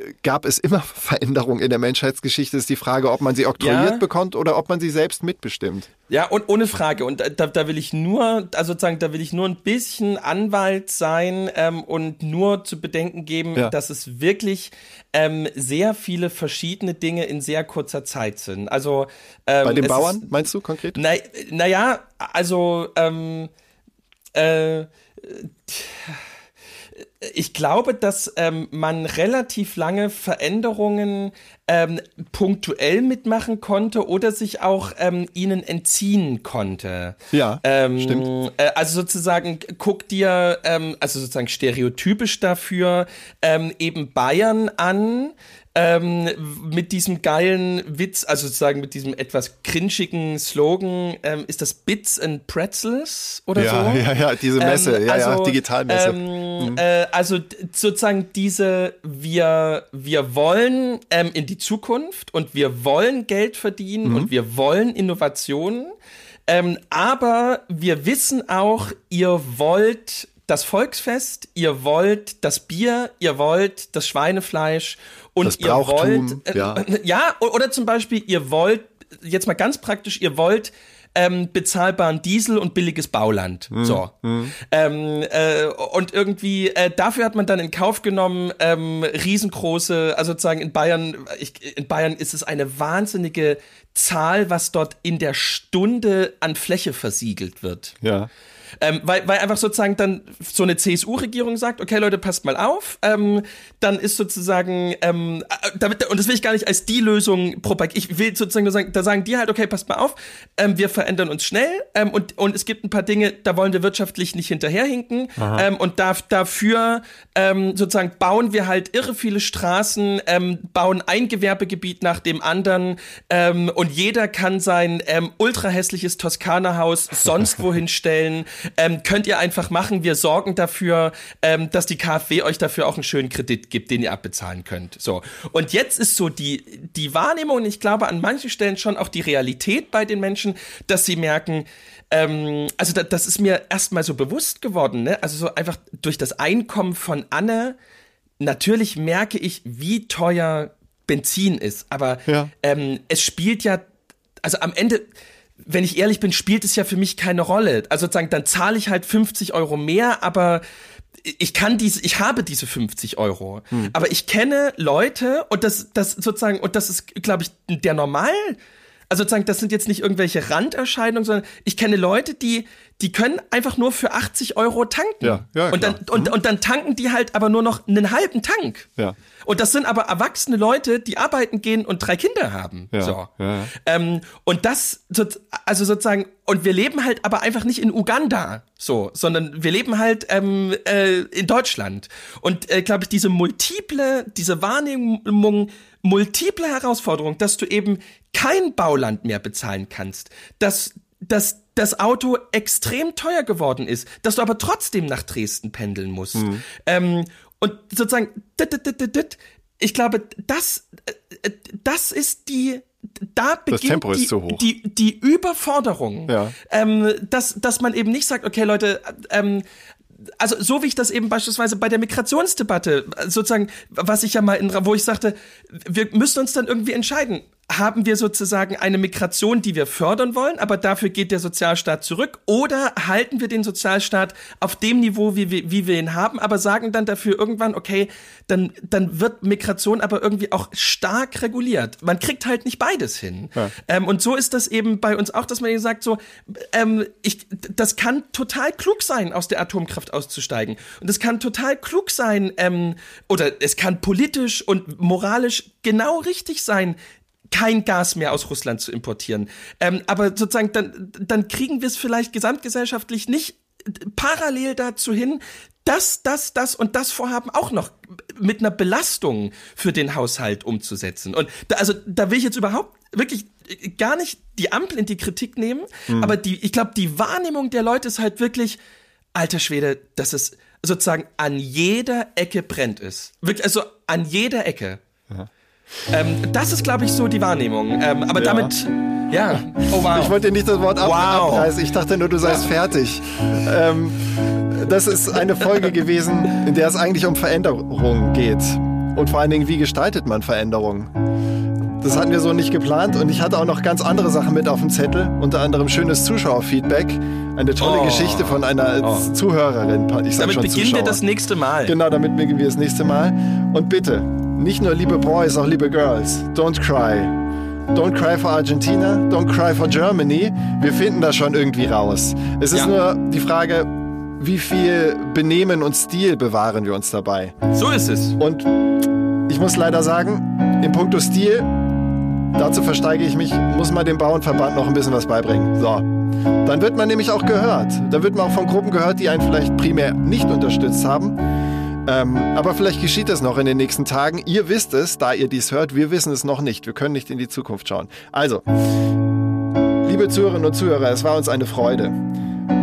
Äh, gab es immer Veränderungen in der Menschheitsgeschichte. Es ist die Frage, ob man sie oktroyiert ja. bekommt oder ob man sie selbst mitbestimmt. Ja, und ohne Frage. Und da, da will ich nur, also sozusagen, da will ich nur ein bisschen Anwalt sein ähm, und nur zu bedenken geben, ja. dass es wirklich ähm, sehr viele verschiedene Dinge in sehr kurzer Zeit sind. Also ähm, bei den Bauern ist, meinst du konkret? Naja, na also ähm, äh, ich glaube, dass ähm, man relativ lange Veränderungen ähm, punktuell mitmachen konnte oder sich auch ähm, ihnen entziehen konnte. Ja, ähm, stimmt. Äh, also sozusagen, guck dir, ähm, also sozusagen stereotypisch dafür, ähm, eben Bayern an, ähm, mit diesem geilen Witz, also sozusagen mit diesem etwas cringigen Slogan, ähm, ist das Bits and Pretzels oder ja, so? Ja, ja, diese Messe, ähm, ja, also, ja, Digitalmesse. Ähm, mhm. äh, also sozusagen diese, wir, wir wollen ähm, in die Zukunft und wir wollen Geld verdienen mhm. und wir wollen Innovationen. Ähm, aber wir wissen auch, ihr wollt das Volksfest, ihr wollt das Bier, ihr wollt das Schweinefleisch und das ihr wollt, äh, ja. ja, oder zum Beispiel, ihr wollt, jetzt mal ganz praktisch, ihr wollt ähm, bezahlbaren Diesel und billiges Bauland. Mhm. So. Mhm. Ähm, äh, und irgendwie, äh, dafür hat man dann in Kauf genommen, ähm, riesengroße, also sozusagen in Bayern, ich, in Bayern ist es eine wahnsinnige Zahl, was dort in der Stunde an Fläche versiegelt wird. Ja. Ähm, weil, weil einfach sozusagen dann so eine CSU-Regierung sagt, okay Leute, passt mal auf, ähm, dann ist sozusagen, ähm, äh, damit, und das will ich gar nicht als die Lösung propagieren, ich will sozusagen nur sagen, da sagen die halt, okay, passt mal auf, ähm, wir verändern uns schnell ähm, und, und es gibt ein paar Dinge, da wollen wir wirtschaftlich nicht hinterherhinken ähm, und da, dafür sozusagen bauen wir halt irre viele Straßen, bauen ein Gewerbegebiet nach dem anderen und jeder kann sein ultra hässliches Toskana-Haus sonst wohin stellen ähm, könnt ihr einfach machen. Wir sorgen dafür, ähm, dass die KfW euch dafür auch einen schönen Kredit gibt, den ihr abbezahlen könnt. So. Und jetzt ist so die, die Wahrnehmung, und ich glaube an manchen Stellen schon auch die Realität bei den Menschen, dass sie merken, ähm, also da, das ist mir erstmal so bewusst geworden, ne? Also so einfach durch das Einkommen von Anne, natürlich merke ich, wie teuer Benzin ist. Aber ja. ähm, es spielt ja, also am Ende, wenn ich ehrlich bin, spielt es ja für mich keine Rolle. Also sozusagen, dann zahle ich halt 50 Euro mehr, aber ich kann diese, ich habe diese 50 Euro. Hm. Aber ich kenne Leute und das, das sozusagen, und das ist, glaube ich, der Normal, also sozusagen, das sind jetzt nicht irgendwelche Randerscheinungen, sondern ich kenne Leute, die, die können einfach nur für 80 Euro tanken. Ja, ja, und, dann, und, mhm. und dann tanken die halt aber nur noch einen halben Tank. Ja. Und das sind aber erwachsene Leute, die arbeiten gehen und drei Kinder haben. Ja, so. ja. Ähm, und das, also sozusagen, und wir leben halt aber einfach nicht in Uganda, so, sondern wir leben halt ähm, äh, in Deutschland. Und äh, glaube ich, diese multiple, diese Wahrnehmung, multiple Herausforderung, dass du eben kein Bauland mehr bezahlen kannst, dass, dass das Auto extrem teuer geworden ist, dass du aber trotzdem nach Dresden pendeln musst. Mhm. Ähm, und sozusagen, ich glaube, das, äh, das ist die, da beginnt die, die, die, Überforderung. Ja. Ähm, dass, dass man eben nicht sagt, okay, Leute, ähm, also so wie ich das eben beispielsweise bei der Migrationsdebatte, sozusagen, was ich ja mal in, wo ich sagte, wir müssen uns dann irgendwie entscheiden. Haben wir sozusagen eine Migration, die wir fördern wollen, aber dafür geht der Sozialstaat zurück? Oder halten wir den Sozialstaat auf dem Niveau, wie wir, wie wir ihn haben, aber sagen dann dafür irgendwann, okay, dann, dann wird Migration aber irgendwie auch stark reguliert. Man kriegt halt nicht beides hin. Ja. Ähm, und so ist das eben bei uns auch, dass man eben sagt, so, ähm, ich, das kann total klug sein, aus der Atomkraft auszusteigen. Und es kann total klug sein, ähm, oder es kann politisch und moralisch genau richtig sein, kein Gas mehr aus Russland zu importieren. Ähm, aber sozusagen, dann, dann kriegen wir es vielleicht gesamtgesellschaftlich nicht parallel dazu hin, das, das, das und das Vorhaben auch noch mit einer Belastung für den Haushalt umzusetzen. Und da, also da will ich jetzt überhaupt wirklich gar nicht die Ampel in die Kritik nehmen, mhm. aber die, ich glaube, die Wahrnehmung der Leute ist halt wirklich, alter Schwede, dass es sozusagen an jeder Ecke brennt ist. Wirklich, also an jeder Ecke. Ähm, das ist, glaube ich, so die Wahrnehmung. Ähm, aber ja. damit. Ja. Oh, wow. Ich wollte dir nicht das Wort ab wow. abreißen. Ich dachte nur, du seist fertig. Ähm, das ist eine Folge gewesen, in der es eigentlich um Veränderung geht. Und vor allen Dingen, wie gestaltet man Veränderung? Das hatten wir so nicht geplant und ich hatte auch noch ganz andere Sachen mit auf dem Zettel, unter anderem schönes Zuschauerfeedback, eine tolle oh. Geschichte von einer oh. Zuhörerin. Ich sag damit schon beginnen Zuschauer. wir das nächste Mal. Genau, damit beginnen wir das nächste Mal. Und bitte, nicht nur liebe Boys, auch liebe Girls, don't cry. Don't cry for Argentina, don't cry for Germany. Wir finden das schon irgendwie raus. Es ist ja. nur die Frage, wie viel Benehmen und Stil bewahren wir uns dabei? So ist es. Und ich muss leider sagen, in puncto Stil, dazu versteige ich mich, muss man dem Bauernverband noch ein bisschen was beibringen. So. Dann wird man nämlich auch gehört. Dann wird man auch von Gruppen gehört, die einen vielleicht primär nicht unterstützt haben. Ähm, aber vielleicht geschieht das noch in den nächsten Tagen. Ihr wisst es, da ihr dies hört, wir wissen es noch nicht. Wir können nicht in die Zukunft schauen. Also, liebe Zuhörerinnen und Zuhörer, es war uns eine Freude.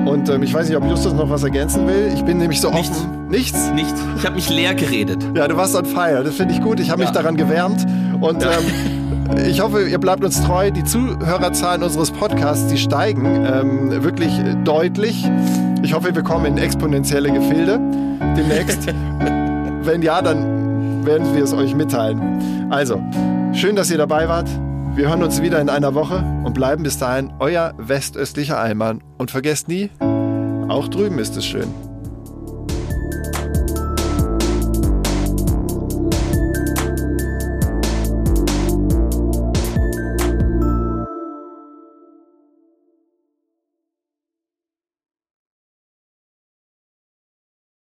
Und ähm, ich weiß nicht, ob Justus noch was ergänzen will. Ich bin nämlich so Nichts. offen. Nichts? Nichts. Ich habe mich leer geredet. Ja, du warst on fire. Das finde ich gut. Ich habe ja. mich daran gewärmt. Und ja. ähm, ich hoffe, ihr bleibt uns treu. Die Zuhörerzahlen unseres Podcasts, die steigen ähm, wirklich deutlich. Ich hoffe, wir kommen in exponentielle Gefilde demnächst. Wenn ja, dann werden wir es euch mitteilen. Also, schön, dass ihr dabei wart. Wir hören uns wieder in einer Woche und bleiben bis dahin euer westöstlicher Allmann. Und vergesst nie, auch drüben ist es schön.